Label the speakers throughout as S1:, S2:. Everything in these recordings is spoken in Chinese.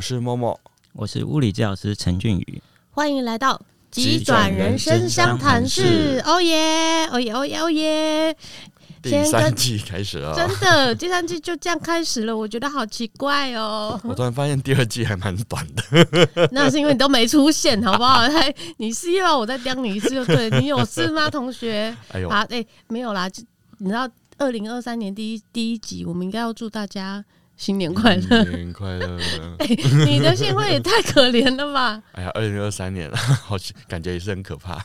S1: 我是默默，
S2: 我是物理治疗师陈俊宇，
S3: 欢迎来到急转人生相谈室。哦耶，哦耶，哦耶，哦耶！
S1: 第三季开始了，
S3: 真的，第三季就这样开始了，我觉得好奇怪哦。
S1: 我突然发现第二季还蛮短的，
S3: 那是因为你都没出现，好不好？还 你是又要我再刁你一次就对，你有事吗，同学？哎呦，好，哎，没有啦，你知道二零二三年第一第一集，我们应该要祝大家。新年快乐！
S1: 新年快乐！
S3: 哎、欸，你的新会也太可怜了吧！
S1: 哎呀，二零二三年了，好感觉也是很可怕。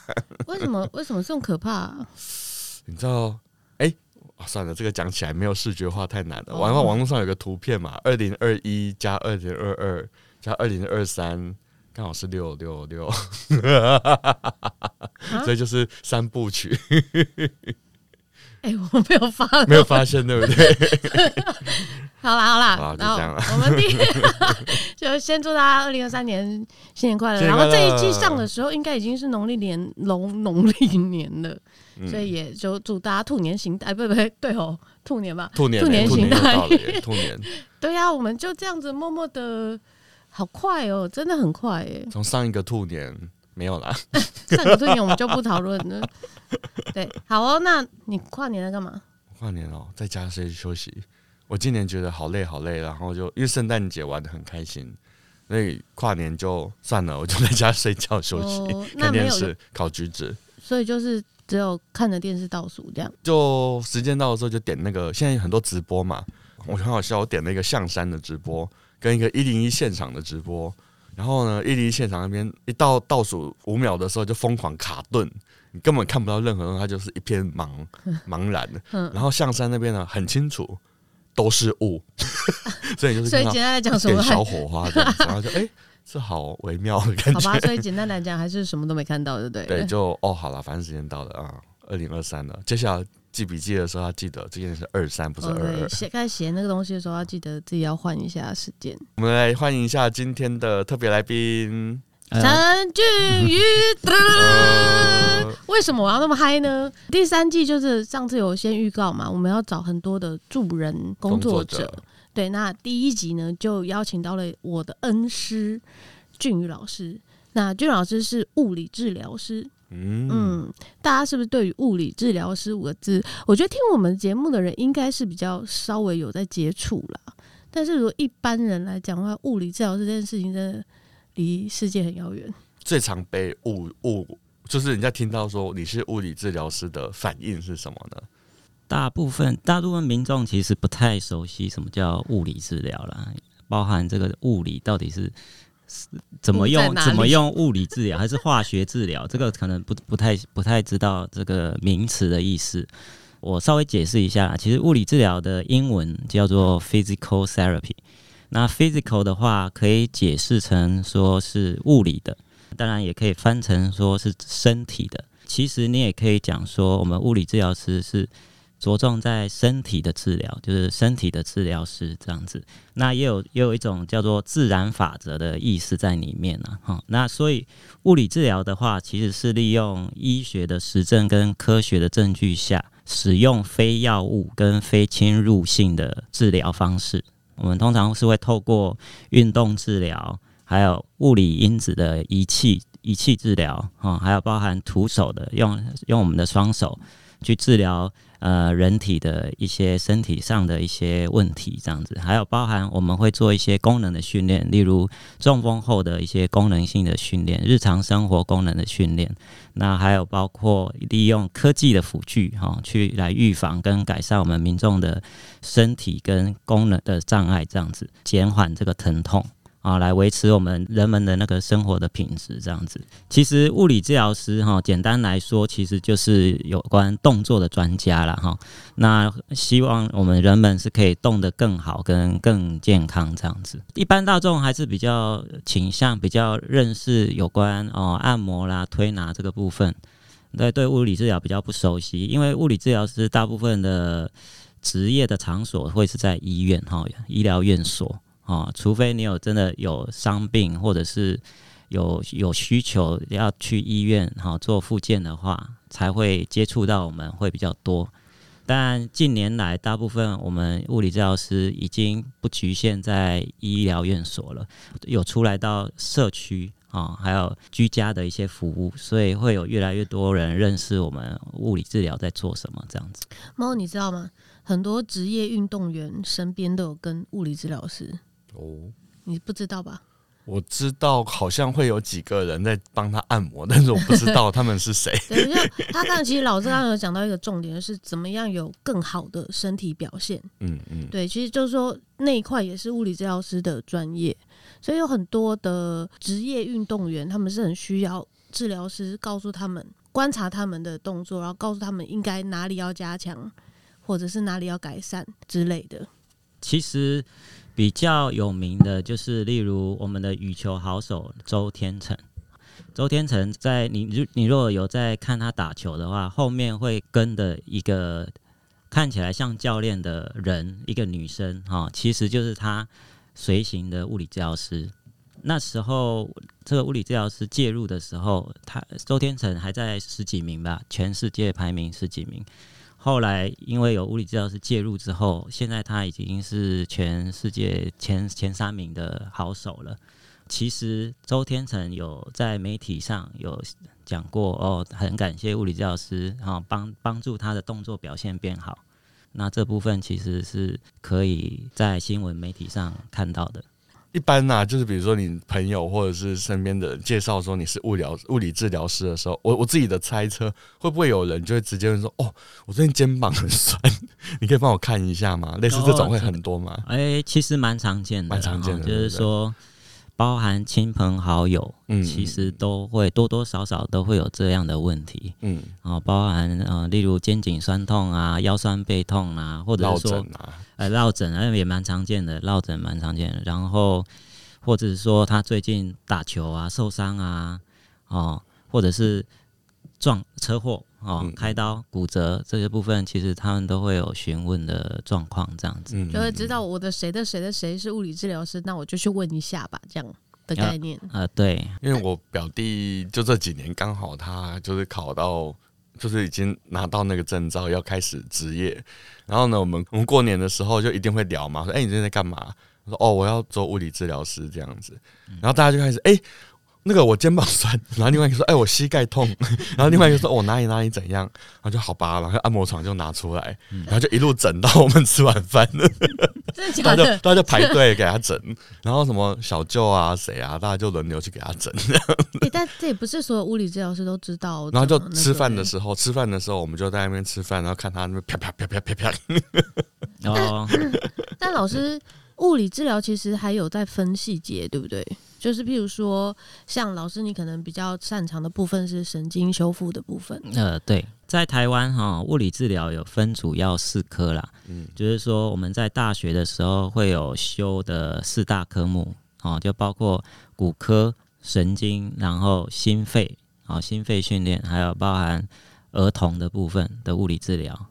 S3: 为什么？为什么这么可怕、啊？
S1: 你知道？哎、欸，算了，这个讲起来没有视觉化，太难了。网上网络上有个图片嘛，二零二一加二零二二加二零二三，刚好是六六六，所以就是三部曲。
S3: 哎、欸，我没有发，
S1: 没有发现，对不对？
S3: 好 啦好啦，好然后我们第一 就先祝大家二零二三年新年快乐。然后这一季上的时候，应该已经是农历年农农历年了，嗯、所以也就祝大家兔年行大，哎，不不对哦，兔年吧，
S1: 兔年
S3: 兔年行大
S1: 运，兔年。
S3: 对呀、啊，我们就这样子默默的，好快哦，真的很快耶。
S1: 从上一个兔年没有啦，
S3: 上一个兔年我们就不讨论了。对，好哦，那你跨年在干嘛？
S1: 跨年哦，在家睡休息。我今年觉得好累好累，然后就因为圣诞节玩的很开心，所以跨年就算了，我就在家睡觉休息，哦、看电视、烤橘子。
S3: 所以就是只有看着电视倒数这样。
S1: 就时间到的时候就点那个，现在有很多直播嘛，我很好笑，我点了一个象山的直播，跟一个一零一现场的直播，然后呢，一零一现场那边一到倒数五秒的时候就疯狂卡顿，你根本看不到任何人，它就是一片茫 茫然然后象山那边呢很清楚。都是雾，所以就是
S3: 所以简单来讲，什么
S1: 小火花这样子，然后就哎，是、欸、好微妙的感觉。
S3: 好吧，所以简单来讲，还是什么都没看到，对不对？
S1: 对，就哦，好了，反正时间到了啊，二零二三了。接下来记笔记的时候要记得，这件事是二三，不是二二。
S3: 写该写那个东西的时候，要记得自己要换一下时间。
S1: 我们来欢迎一下今天的特别来宾。
S3: 陈俊宇的，为什么我要那么嗨呢？第三季就是上次有先预告嘛，我们要找很多的助人工作者。作者对，那第一集呢，就邀请到了我的恩师俊宇老师。那俊宇老师是物理治疗师。嗯嗯，大家是不是对于物理治疗师五个字，我觉得听我们节目的人应该是比较稍微有在接触啦。但是如果一般人来讲的话，物理治疗师这件事情真的。离世界很遥远。
S1: 最常被误误，就是人家听到说你是物理治疗师的反应是什么呢？
S2: 大部分大部分民众其实不太熟悉什么叫物理治疗啦，包含这个物理到底是怎么用，怎么用物理治疗，还是化学治疗？这个可能不不太不太知道这个名词的意思。我稍微解释一下，其实物理治疗的英文叫做 physical therapy。那 physical 的话，可以解释成说是物理的，当然也可以翻成说是身体的。其实你也可以讲说，我们物理治疗师是着重在身体的治疗，就是身体的治疗师这样子。那也有也有一种叫做自然法则的意思在里面呢。哈，那所以物理治疗的话，其实是利用医学的实证跟科学的证据下，使用非药物跟非侵入性的治疗方式。我们通常是会透过运动治疗，还有物理因子的仪器仪器治疗，哈，还有包含徒手的，用用我们的双手去治疗呃人体的一些身体上的一些问题，这样子，还有包含我们会做一些功能的训练，例如中风后的一些功能性的训练，日常生活功能的训练。那还有包括利用科技的辅具，哈，去来预防跟改善我们民众的身体跟功能的障碍，这样子减缓这个疼痛啊，来维持我们人们的那个生活的品质，这样子。其实物理治疗师哈，简单来说，其实就是有关动作的专家了哈。那希望我们人们是可以动得更好跟更健康这样子。一般大众还是比较倾向比较认识有关哦按摩啦、推拿这个部分，对对物理治疗比较不熟悉，因为物理治疗师大部分的职业的场所会是在医院哈、医疗院所啊，除非你有真的有伤病或者是有有需求要去医院哈做复健的话，才会接触到我们会比较多。但近年来，大部分我们物理治疗师已经不局限在医疗院所了，有出来到社区啊，还有居家的一些服务，所以会有越来越多人认识我们物理治疗在做什么这样子。
S3: 猫，你知道吗？很多职业运动员身边都有跟物理治疗师哦，你不知道吧？
S1: 我知道好像会有几个人在帮他按摩，但是我不知道他们是谁。
S3: 对，就他刚才其实老师刚刚有讲到一个重点，是怎么样有更好的身体表现。嗯嗯，对，其实就是说那一块也是物理治疗师的专业，所以有很多的职业运动员，他们是很需要治疗师告诉他们，观察他们的动作，然后告诉他们应该哪里要加强，或者是哪里要改善之类的。
S2: 其实。比较有名的就是，例如我们的羽球好手周天成。周天成在你如你如果有在看他打球的话，后面会跟的一个看起来像教练的人，一个女生哈，其实就是他随行的物理治疗师。那时候这个物理治疗师介入的时候，他周天成还在十几名吧，全世界排名十几名。后来，因为有物理治疗师介入之后，现在他已经是全世界前前三名的好手了。其实周天成有在媒体上有讲过哦，很感谢物理治疗师啊，帮帮助他的动作表现变好。那这部分其实是可以在新闻媒体上看到的。
S1: 一般呐、啊，就是比如说你朋友或者是身边的人介绍说你是物疗物理治疗师的时候，我我自己的猜测，会不会有人就会直接问说：“哦，我最近肩膀很酸，你可以帮我看一下吗？”类似这种会很多吗？
S2: 哎、欸，其实蛮常见的，蛮常见的，就是说。包含亲朋好友，嗯，其实都会多多少少都会有这样的问题，嗯，啊，包含呃，例如肩颈酸痛啊、腰酸背痛啊，或者是说，呃，落枕啊也蛮常见的，落枕蛮常见的，然后或者是说他最近打球啊受伤啊，哦，或者是撞车祸。哦，开刀、骨折这些部分，其实他们都会有询问的状况，这样子，
S3: 就会知道我的谁的谁的谁是物理治疗师，那我就去问一下吧，这样的概念。
S2: 啊、呃，对，
S1: 因为我表弟就这几年刚好他就是考到，就是已经拿到那个证照，要开始职业。然后呢，我们我们过年的时候就一定会聊嘛，说，哎、欸，你最近在干嘛？我说，哦，我要做物理治疗师这样子。然后大家就开始，哎、欸。那个我肩膀酸，然后另外一个说：“哎、欸，我膝盖痛。”然后另外一个说：“我、哦、哪里哪里怎样？”然后就好吧，然后按摩床就拿出来，然后就一路整到我们吃晚饭了。
S3: 真的假的？
S1: 大家就大家就排队给他整，然后什么小舅啊谁啊，大家就轮流去给他整。
S3: 欸、但这也不是所有物理治疗师都知道。
S1: 然后就吃饭的时候，吃饭的时候我们就在那边吃饭，然后看他那边啪啪啪啪啪啪。
S2: 哦，
S3: 但老师，物理治疗其实还有在分细节，对不对？就是譬如说，像老师，你可能比较擅长的部分是神经修复的部分。
S2: 呃，对，在台湾哈，物理治疗有分主要四科啦。嗯，就是说我们在大学的时候会有修的四大科目，哦，就包括骨科、神经，然后心肺，哦，心肺训练，还有包含儿童的部分的物理治疗。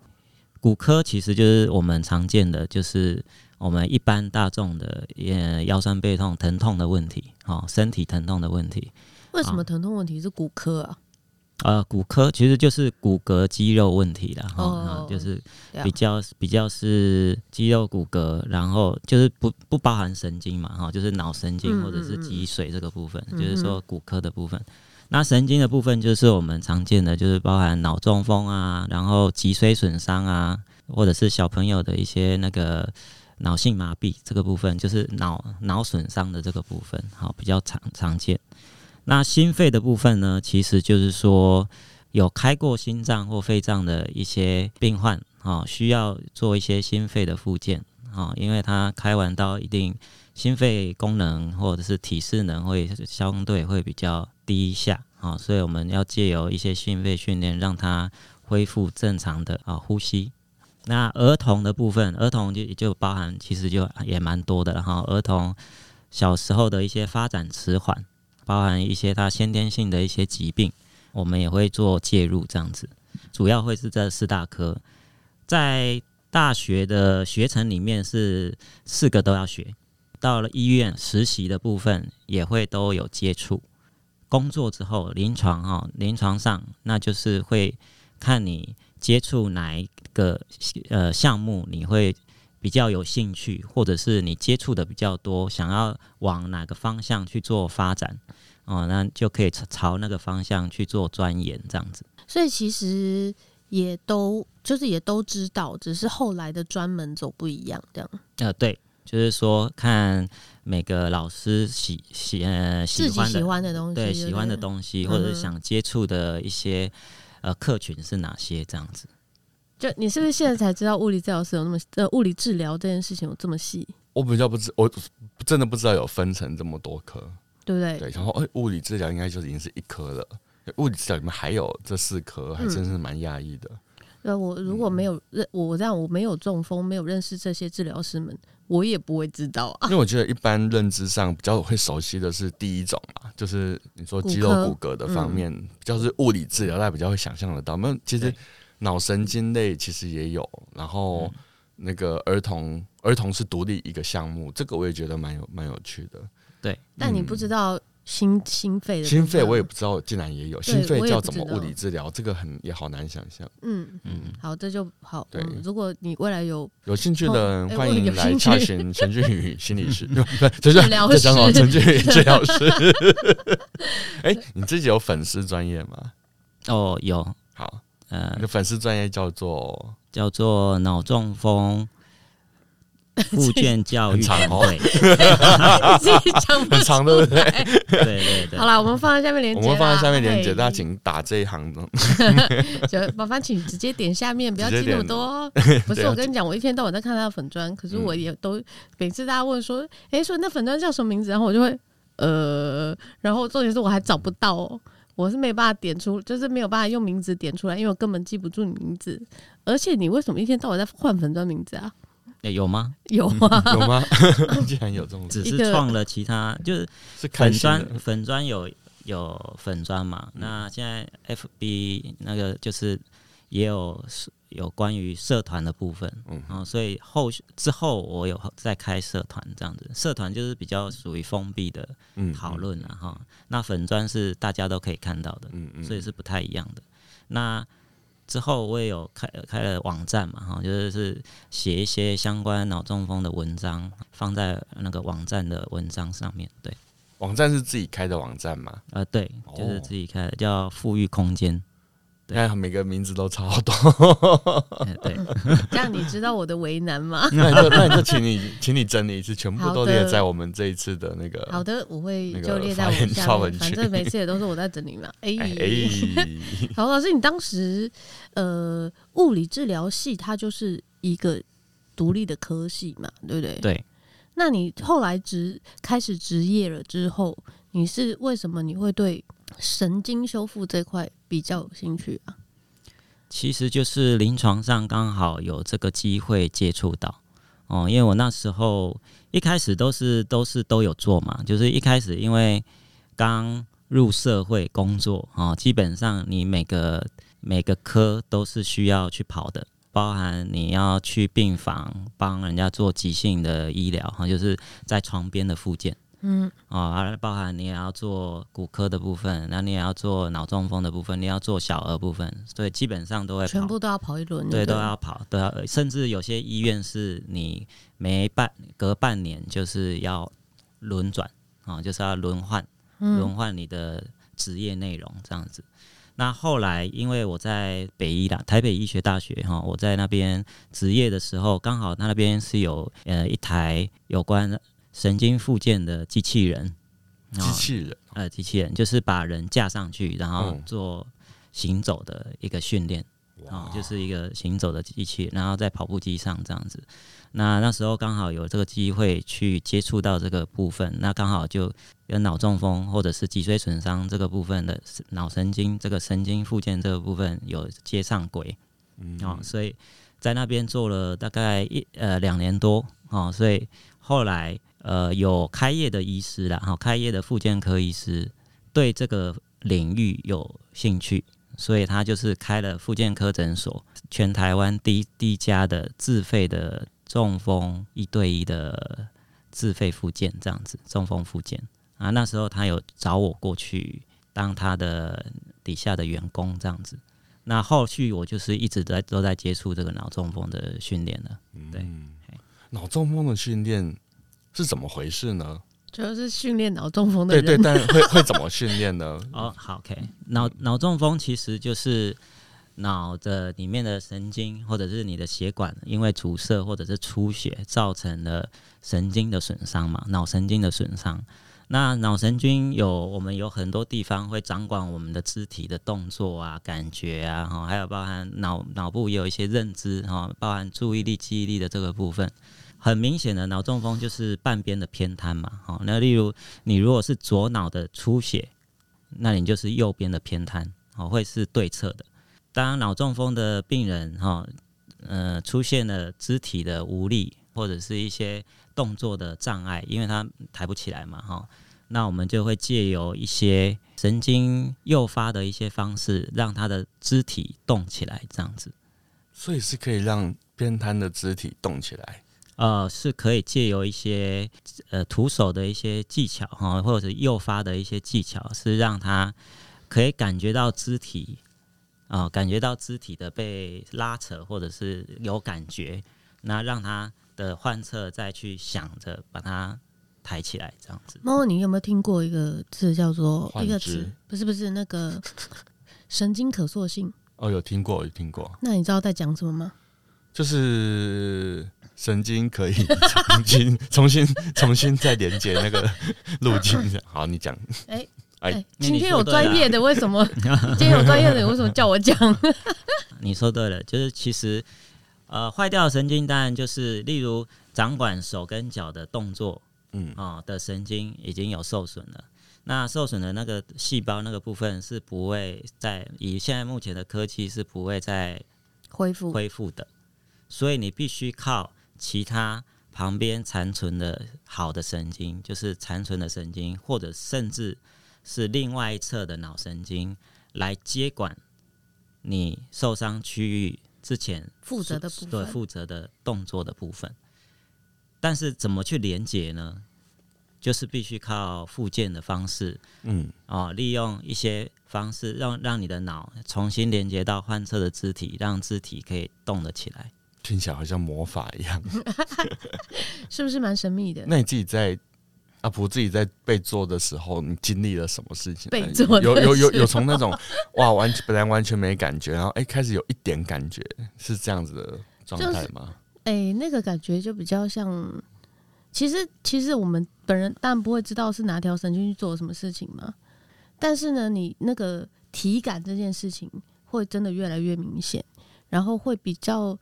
S2: 骨科其实就是我们常见的，就是。我们一般大众的呃腰酸背痛疼痛的问题，哦，身体疼痛的问题。
S3: 为什么疼痛问题是骨科啊？
S2: 呃，骨科其实就是骨骼肌肉问题了，哈、哦，就是比较比较是肌肉骨骼，然后就是不不包含神经嘛，哈，就是脑神经或者是脊髓这个部分，嗯嗯就是说骨科的部分。那神经的部分就是我们常见的，就是包含脑中风啊，然后脊髓损伤啊，或者是小朋友的一些那个。脑性麻痹这个部分就是脑脑损伤的这个部分，好，比较常常见。那心肺的部分呢，其实就是说有开过心脏或肺脏的一些病患，啊，需要做一些心肺的复健，啊，因为他开完刀一定心肺功能或者是体适能会相对会比较低下，啊，所以我们要借由一些心肺训练，让他恢复正常的啊呼吸。那儿童的部分，儿童就就包含，其实就也蛮多的哈。儿童小时候的一些发展迟缓，包含一些他先天性的一些疾病，我们也会做介入这样子。主要会是这四大科，在大学的学程里面是四个都要学，到了医院实习的部分也会都有接触。工作之后，临床哈，临床上那就是会。看你接触哪一个呃项目，你会比较有兴趣，或者是你接触的比较多，想要往哪个方向去做发展哦，那就可以朝那个方向去做钻研，这样子。
S3: 所以其实也都就是也都知道，只是后来的专门走不一样，这样。
S2: 呃，对。就是说，看每个老师喜喜呃喜欢的
S3: 喜欢的东西，
S2: 对喜欢的东西，或者是想接触的一些呃客群是哪些这样子。
S3: 就你是不是现在才知道物理治疗师有那么呃物理治疗这件事情有这么细？
S1: 我比较不知，我真的不知道有分成这么多科，
S3: 对不对？
S1: 对，然后哎，物理治疗应该就已经是一科了，物理治疗里面还有这四科，还真是蛮讶异的。
S3: 那、嗯，我如果没有认我这样，我没有中风，没有认识这些治疗师们。我也不会知道啊，
S1: 因为我觉得一般认知上比较会熟悉的是第一种嘛，就是你说肌肉骨骼的方面，嗯、比较是物理治疗，大家比较会想象得到。那其实脑神经类其实也有，然后那个儿童儿童是独立一个项目，这个我也觉得蛮有蛮有趣的。
S2: 对，
S3: 但你不知道。心心肺的
S1: 心肺我也不知道，竟然也有心肺叫怎么物理治疗？这个很也好难想象。
S3: 嗯嗯，好，这就好。对，如果你未来有
S1: 有兴趣的，欢迎来查询 陈俊宇心理师，治疗师，陈俊宇治疗师。哎，你自己有粉丝专业吗？
S2: 哦，有。
S1: 好，呃，你的粉丝专业叫做
S2: 叫做脑中风。复健教育团队，
S3: 自己讲
S1: 很长，对不对？
S2: 对对对。
S3: 好了，我们放在下面连接。
S1: 我们放在下面连接，大家请打这一行的。
S3: 就麻烦请直接点下面，不要记那么多。不是，我跟你讲，我一天到晚在看他的粉砖，可是我也都每次大家问说，哎，说那粉砖叫什么名字？然后我就会呃，然后重点是我还找不到哦，我是没办法点出，就是没有办法用名字点出来，因为我根本记不住你名字。而且你为什么一天到晚在换粉砖名字啊？
S2: 有吗？
S3: 有啊，
S1: 有吗？竟然有这种，
S2: 只是创了其他，就是粉砖，粉砖有有粉砖嘛？那现在 FB 那个就是也有有关于社团的部分，嗯，然后所以后之后我有在开社团这样子，社团就是比较属于封闭的讨论了哈。那粉砖是大家都可以看到的，嗯嗯，所以是不太一样的。那之后我也有开开了网站嘛，哈，就是是写一些相关脑中风的文章，放在那个网站的文章上面。对，
S1: 网站是自己开的网站吗？
S2: 呃，对，就是自己开的，叫富裕空间。
S1: 对，每个名字都超多。
S2: 对，
S3: 这样你知道我的为难吗？
S1: 那你就那你就请你请你整理一次，全部都列在我们这一次的那个。
S3: 好的，我会就列在我们下面。反正每次也都是我在整理嘛。哎，好，老师，你当时呃，物理治疗系它就是一个独立的科系嘛，对不对？
S2: 对。
S3: 那你后来职开始职业了之后，你是为什么你会对？神经修复这块比较有兴趣啊，
S2: 其实就是临床上刚好有这个机会接触到哦，因为我那时候一开始都是都是都有做嘛，就是一开始因为刚入社会工作哦，基本上你每个每个科都是需要去跑的，包含你要去病房帮人家做急性的医疗哈，就是在床边的复健。嗯，哦，还包含你也要做骨科的部分，那你也要做脑中风的部分，你要做小儿部分，所以基本上都会，
S3: 全部都要跑一轮，
S2: 对，都要跑，都要，甚至有些医院是你每半隔半年就是要轮转，啊，就是要轮换，轮换你的职业内容这样子。那后来因为我在北医啦，台北医学大学哈，我在那边执业的时候，刚好他那边是有呃一台有关。神经附件的机器人，
S1: 机器人，
S2: 呃，机器人就是把人架上去，然后做行走的一个训练，啊、嗯，就是一个行走的机器人，然后在跑步机上这样子。那那时候刚好有这个机会去接触到这个部分，那刚好就跟脑中风或者是脊髓损伤这个部分的脑神经这个神经附件这个部分有接上轨，嗯，啊，所以在那边做了大概一呃两年多，哦，所以后来。呃，有开业的医师啦，哈，开业的复健科医师对这个领域有兴趣，所以他就是开了复健科诊所，全台湾第第一家的自费的中风一对一的自费复健这样子，中风复健。啊，那时候他有找我过去当他的底下的员工这样子，那后续我就是一直在都在接触这个脑中风的训练了。对，
S1: 脑中风的训练是怎么回事呢？
S3: 主要是训练脑中风的
S1: 人。对对，但会会怎么训练呢？
S2: 哦，好，OK，脑脑中风其实就是脑的里面的神经或者是你的血管因为阻塞或者是出血造成了神经的损伤嘛，脑神经的损伤。那脑神经有我们有很多地方会掌管我们的肢体的动作啊、感觉啊，哈，还有包含脑脑部也有一些认知哈，包含注意力、记忆力的这个部分。很明显的脑中风就是半边的偏瘫嘛，好，那例如你如果是左脑的出血，那你就是右边的偏瘫，好，会是对侧的。当脑中风的病人哈，呃，出现了肢体的无力或者是一些动作的障碍，因为他抬不起来嘛，哈，那我们就会借由一些神经诱发的一些方式，让他的肢体动起来，这样子。
S1: 所以是可以让偏瘫的肢体动起来。
S2: 呃，是可以借由一些呃徒手的一些技巧哈，或者是诱发的一些技巧，是让他可以感觉到肢体啊、呃，感觉到肢体的被拉扯，或者是有感觉，那让他的患侧再去想着把它抬起来，这样子。
S3: 猫，你有没有听过一个字叫做一个词？不是不是那个神经可塑性？
S1: 哦，有听过，有听过。
S3: 那你知道在讲什么吗？
S1: 就是。神经可以重新、重新、重新再连接那个 路径。好，你讲。哎
S3: 哎，今天有专业的，为什么？今天有专业的，为什么叫我讲？
S2: 你说对了，就是其实呃，坏掉的神经当然就是，例如掌管手跟脚的动作，嗯啊的神经已经有受损了。那受损的那个细胞那个部分是不会再以现在目前的科技是不会再恢复恢复的，所以你必须靠。其他旁边残存的好的神经，就是残存的神经，或者甚至是另外一侧的脑神经，来接管你受伤区域之前
S3: 负责的部分，
S2: 对，负责的动作的部分。但是怎么去连接呢？就是必须靠复健的方式，嗯，哦，利用一些方式让让你的脑重新连接到患侧的肢体，让肢体可以动得起来。
S1: 听起来好像魔法一样，
S3: 是不是蛮神秘的？
S1: 那你自己在阿婆自己在被做的时候，你经历了什么事情？
S3: 被做
S1: 有有有有从那种 哇完全本来完全没感觉，然后哎、欸、开始有一点感觉，是这样子的状态吗？
S3: 哎、就是欸，那个感觉就比较像，其实其实我们本人当然不会知道是哪条神经去做什么事情嘛，但是呢，你那个体感这件事情会真的越来越明显，然后会比较。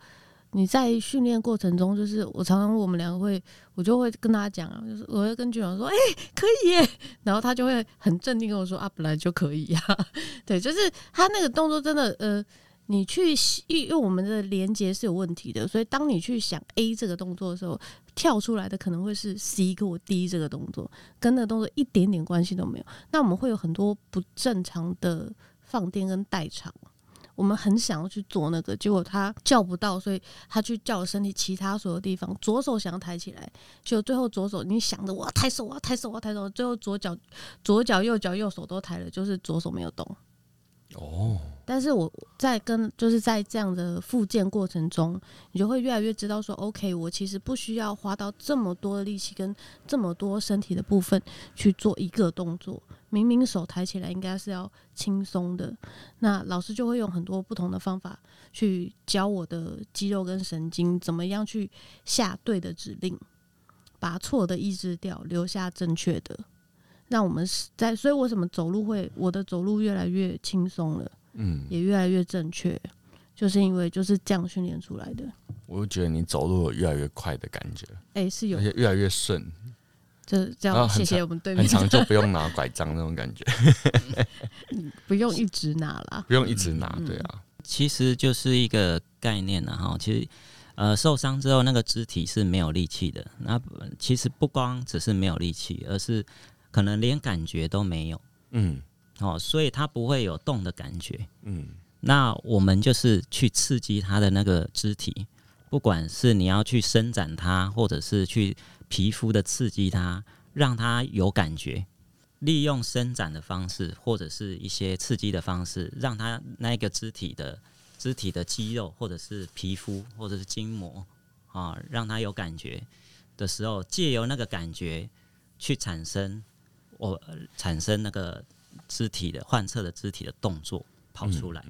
S3: 你在训练过程中，就是我常常我们两个会，我就会跟他讲啊，就是我会跟军长说，哎、可以耶，然后他就会很镇定跟我说啊，本来就可以呀、啊，对，就是他那个动作真的，呃，你去因为我们的连接是有问题的，所以当你去想 A 这个动作的时候，跳出来的可能会是 C 或 D 这个动作，跟那个动作一点点关系都没有，那我们会有很多不正常的放电跟代偿。我们很想要去做那个，结果他叫不到，所以他去叫身体其他所有地方。左手想要抬起来，就最后左手你想着我要抬手，我要抬手，我要抬手，最后左脚、左脚、右脚、右手都抬了，就是左手没有动。哦。但是我在跟就是在这样的复健过程中，你就会越来越知道说，OK，我其实不需要花到这么多的力气跟这么多身体的部分去做一个动作。明明手抬起来应该是要轻松的，那老师就会用很多不同的方法去教我的肌肉跟神经怎么样去下对的指令，把错的抑制掉，留下正确的。让我们在，所以我什么走路会我的走路越来越轻松了，嗯，也越来越正确，就是因为就是这样训练出来的。
S1: 我就觉得你走路有越来越快的感觉，
S3: 哎、欸，是有，
S1: 而且越来越顺。
S3: 就这样，谢谢我们对面。
S1: 很长就不用拿拐杖那种感觉，
S3: 不用一直拿啦，
S1: 不用一直拿，对啊。
S2: 其实就是一个概念啊，哈。其实，呃，受伤之后那个肢体是没有力气的。那其实不光只是没有力气，而是可能连感觉都没有。嗯，哦，所以它不会有动的感觉。嗯，那我们就是去刺激它的那个肢体，不管是你要去伸展它，或者是去。皮肤的刺激它，让它有感觉，利用伸展的方式，或者是一些刺激的方式，让它那个肢体的肢体的肌肉，或者是皮肤，或者是筋膜啊，让它有感觉的时候，借由那个感觉去产生我产生那个肢体的患侧的肢体的动作跑出来。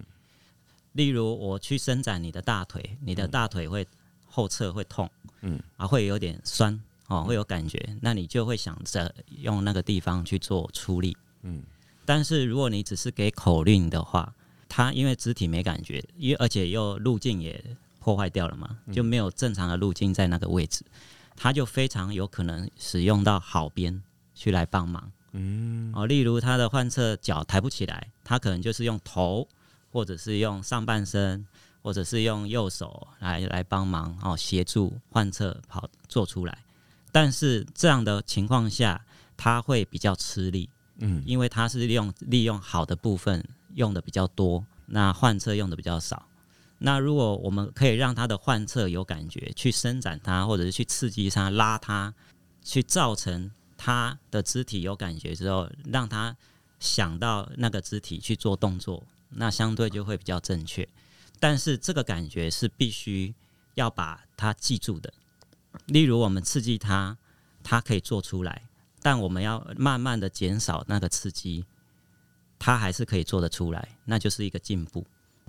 S2: 例如，我去伸展你的大腿，你的大腿会后侧会痛，嗯，啊，会有点酸。哦，会有感觉，那你就会想着用那个地方去做出力，嗯。但是如果你只是给口令的话，它因为肢体没感觉，因为而且又路径也破坏掉了嘛，就没有正常的路径在那个位置，它就非常有可能使用到好边去来帮忙，嗯。哦，例如他的患侧脚抬不起来，他可能就是用头，或者是用上半身，或者是用右手来来帮忙哦，协助患侧跑做出来。但是这样的情况下，他会比较吃力，嗯，因为他是利用利用好的部分用的比较多，那换侧用的比较少。那如果我们可以让他的患侧有感觉，去伸展它，或者是去刺激它、拉它，去造成他的肢体有感觉之后，让他想到那个肢体去做动作，那相对就会比较正确。但是这个感觉是必须要把它记住的。例如，我们刺激它，它可以做出来，但我们要慢慢的减少那个刺激，它还是可以做得出来，那就是一个进步。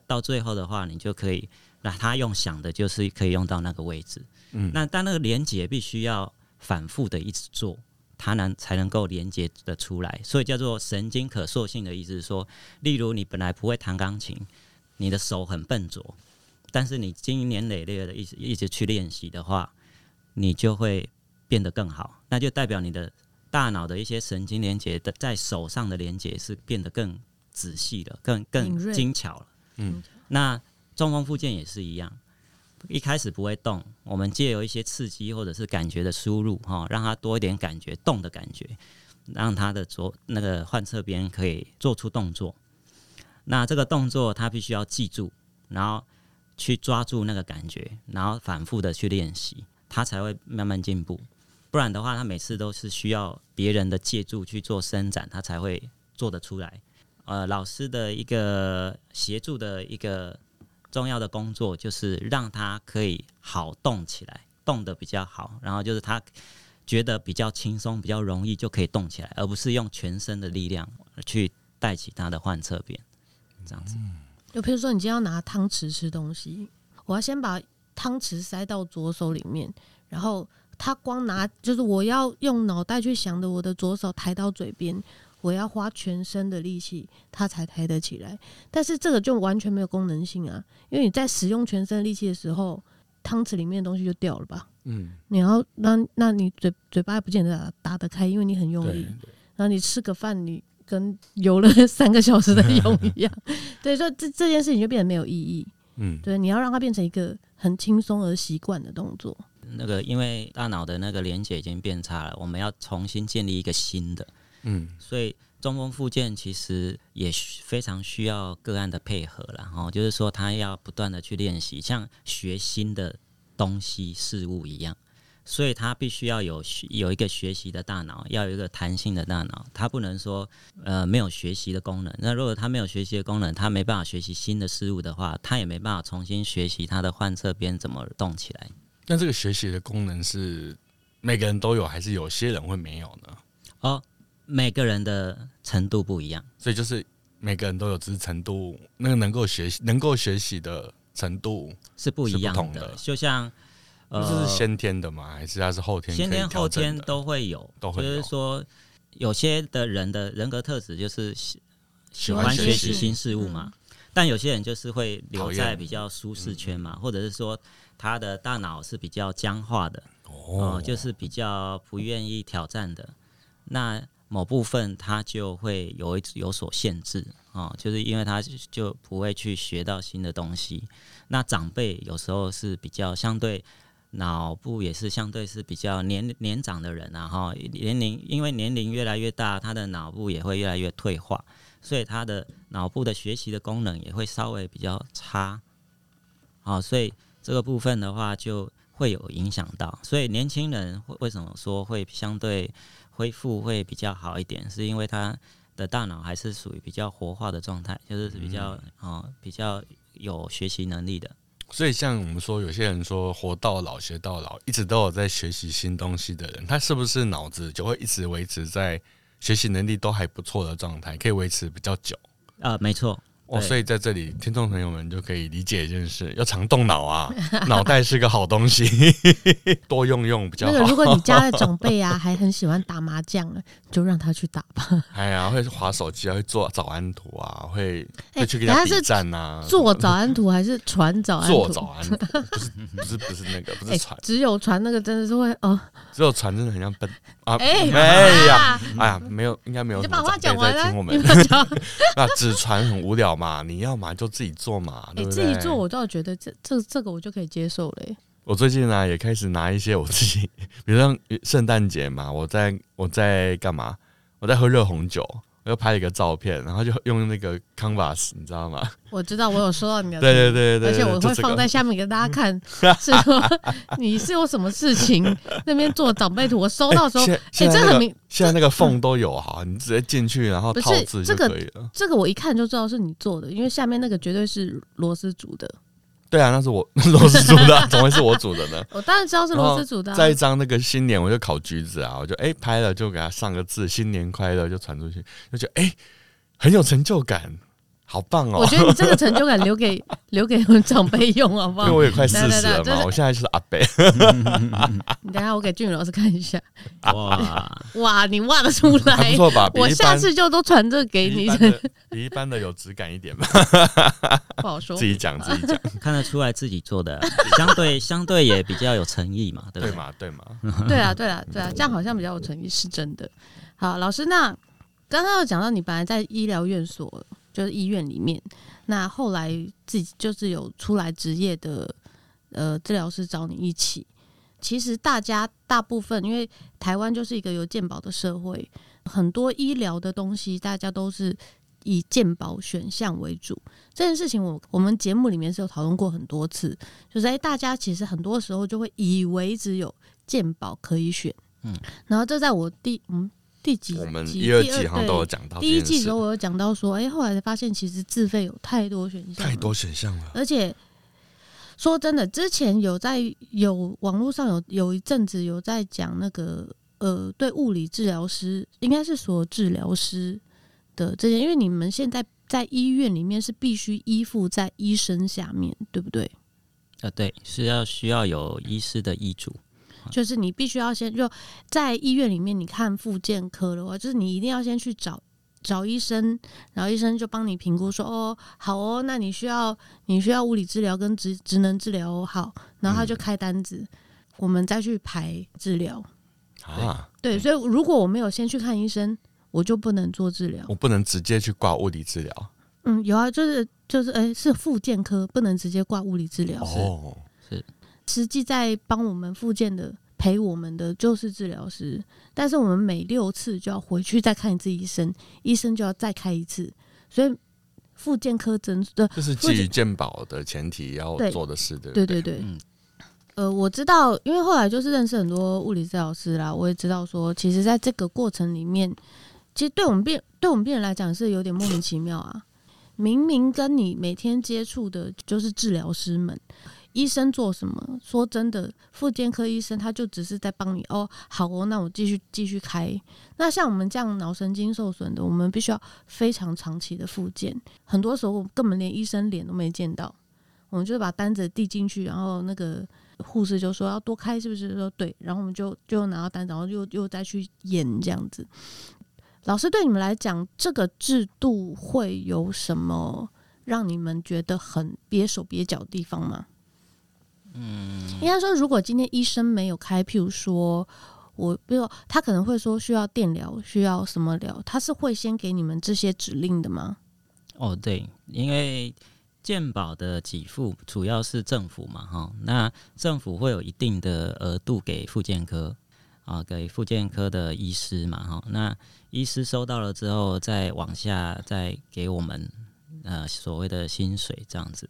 S2: 到最后的话，你就可以那它用想的，就是可以用到那个位置。嗯，那但那个连接必须要反复的一直做，它能才能够连接得出来。所以叫做神经可塑性的意思是说，例如你本来不会弹钢琴，你的手很笨拙，但是你经年累月的一直一直去练习的话。你就会变得更好，那就代表你的大脑的一些神经连接的在手上的连接是变得更仔细了，更更精巧了。嗯，那中风附件也是一样，一开始不会动，我们借由一些刺激或者是感觉的输入，哈，让它多一点感觉动的感觉，让它的左那个患侧边可以做出动作。那这个动作它必须要记住，然后去抓住那个感觉，然后反复的去练习。他才会慢慢进步，不然的话，他每次都是需要别人的借助去做伸展，他才会做得出来。呃，老师的一个协助的一个重要的工作，就是让他可以好动起来，动得比较好，然后就是他觉得比较轻松、比较容易就可以动起来，而不是用全身的力量去带起他的患侧边，这样子。
S3: 就比如说，你今天要拿汤匙吃东西，我要先把。汤匙塞到左手里面，然后他光拿就是我要用脑袋去想的，我的左手抬到嘴边，我要花全身的力气，他才抬得起来。但是这个就完全没有功能性啊，因为你在使用全身力气的时候，汤匙里面的东西就掉了吧？嗯，你要那那你嘴嘴巴也不见得打，打得开，因为你很用力。然后你吃个饭，你跟游了三个小时的泳一样，对，所以这这件事情就变得没有意义。嗯，对，你要让它变成一个很轻松而习惯的动作。
S2: 那个，因为大脑的那个连接已经变差了，我们要重新建立一个新的。嗯，所以中风复健其实也非常需要个案的配合了。哈，就是说他要不断的去练习，像学新的东西事物一样。所以他必须要有有一个学习的大脑，要有一个弹性的大脑。他不能说呃没有学习的功能。那如果他没有学习的功能，他没办法学习新的事物的话，他也没办法重新学习他的患侧边怎么动起来。
S1: 那这个学习的功能是每个人都有，还是有些人会没有呢？
S2: 哦，每个人的程度不一样，
S1: 所以就是每个人都有，只是程度那个能够学习能够学习的程度
S2: 是不一样的，就像。
S1: 这是先天的吗？还是他是后天？
S2: 先天后天都会有，都会有。就是说，有些的人的人格特质就是喜喜欢学习新事物嘛，但有些人就是会留在比较舒适圈嘛，或者是说他的大脑是比较僵化的，哦，就是比较不愿意挑战的。那某部分他就会有一有所限制啊，就是因为他就不会去学到新的东西。那长辈有时候是比较相对。脑部也是相对是比较年年长的人，然后年龄因为年龄越来越大，他的脑部也会越来越退化，所以他的脑部的学习的功能也会稍微比较差。好，所以这个部分的话就会有影响到。所以年轻人为什么说会相对恢复会比较好一点，是因为他的大脑还是属于比较活化的状态，就是比较啊、嗯呃、比较有学习能力的。
S1: 所以像我们说，有些人说活到老学到老，一直都有在学习新东西的人，他是不是脑子就会一直维持在学习能力都还不错的状态，可以维持比较久？
S2: 啊、呃，没错。
S1: 哦，所以在这里，听众朋友们就可以理解一件事：要常动脑啊，脑袋是个好东西，多用用比较好。
S3: 那个，如果你家的长辈啊，还很喜欢打麻将，就让他去打吧。
S1: 哎呀，会划手机啊，会做早安图啊，会会去给他比赞啊。
S3: 做早安图还是传早安图？
S1: 做早安图 不是不是不是那个，不是传，
S3: 只有传那个真的是会哦。
S1: 只有传真的很像笨啊！
S3: 哎
S1: 呀，哎呀，没有，应该没有。
S3: 你把话讲完了，
S1: 听我们 那纸船很无聊嘛，你要嘛就自己做嘛，对不对？
S3: 自己做我倒觉得这这这个我就可以接受了。
S1: 我最近呢也开始拿一些我自己，比如像圣诞节嘛，我在我在干嘛？我在喝热红酒。我又拍了一个照片，然后就用那个 Canvas，你知道吗？
S3: 我知道，我有收到你的。
S1: 对对对对，
S3: 而且我会放在下面给大家看，是说你是有什么事情那边做长辈图，我收到的时候，哎，这很明，
S1: 现在那个缝都有哈，你直接进去然后套字就可以了。
S3: 这个我一看就知道是你做的，因为下面那个绝对是螺丝组的。
S1: 对啊，那是我 螺丝煮的，怎么会是我煮的呢？
S3: 我当然知道是螺丝煮的。
S1: 再一张那个新年，我就烤橘子啊，我就哎、欸、拍了，就给他上个字“新年快乐”，就传出去，就觉得哎、欸、很有成就感。好棒哦！
S3: 我觉得你这个成就感留给 留给我们长辈用好不好？
S1: 因为我也快四十了嘛，我现在就是阿伯。
S3: 你等下我给俊宇老师看一下。哇哇，你挖得出来？
S1: 不错吧？
S3: 我下次就都传这给你。
S1: 比一般的有质感一点吧？
S3: 不好说。
S1: 自己讲自己讲，
S2: 看得出来自己做的，相对相对也比较有诚意嘛，对不对？
S1: 对嘛对嘛。
S3: 对啊对啊对啊，这样好像比较有诚意，是真的。好，老师，那刚刚有讲到你本来在医疗院所。就是医院里面，那后来自己就是有出来职业的呃治疗师找你一起。其实大家大部分，因为台湾就是一个有健保的社会，很多医疗的东西大家都是以健保选项为主。这件事情我我们节目里面是有讨论过很多次，就是哎，大家其实很多时候就会以为只有健保可以选，嗯，然后这在我第嗯。第几集？
S1: 我们一二季好像都有讲到。
S3: 第一季的时候我有讲到说，哎、欸，后来才发现其实自费有太多选项，
S1: 太多选项了。
S3: 而且说真的，之前有在有网络上有有一阵子有在讲那个呃，对物理治疗师应该是说治疗师的这些，因为你们现在在医院里面是必须依附在医生下面，对不对？
S2: 呃，对，是要需要有医师的医嘱。
S3: 就是你必须要先就在医院里面，你看复健科的话，就是你一定要先去找找医生，然后医生就帮你评估说，哦，好哦，那你需要你需要物理治疗跟职职能治疗哦，好，然后他就开单子，嗯、我们再去排治疗啊。对，所以如果我没有先去看医生，我就不能做治疗，
S1: 我不能直接去挂物理治疗。
S3: 嗯，有啊，就是就是，哎、欸，是复健科不能直接挂物理治疗。
S1: 哦，
S2: 是。
S3: 实际在帮我们复健的陪我们的就是治疗师，但是我们每六次就要回去再看一次医生，医生就要再开一次，所以复健科诊的
S1: 这是基于健保的前提要做的事，对
S3: 对？对对，嗯，呃，我知道，因为后来就是认识很多物理治疗师啦，我也知道说，其实在这个过程里面，其实对我们病对我们病人来讲是有点莫名其妙啊，明明跟你每天接触的就是治疗师们。医生做什么？说真的，复健科医生他就只是在帮你哦。好哦，那我继续继续开。那像我们这样脑神经受损的，我们必须要非常长期的复健。很多时候我根本连医生脸都没见到，我们就把单子递进去，然后那个护士就说要多开，是不是？说对，然后我们就就拿到单子，然后又又再去演这样子。老师对你们来讲，这个制度会有什么让你们觉得很憋手憋脚的地方吗？嗯，应该说，如果今天医生没有开，譬如说，我比如他可能会说需要电疗，需要什么疗，他是会先给你们这些指令的吗？
S2: 哦，对，因为健保的给付主要是政府嘛，哈，那政府会有一定的额度给复健科啊，给复健科的医师嘛，哈，那医师收到了之后，再往下再给我们呃所谓的薪水这样子。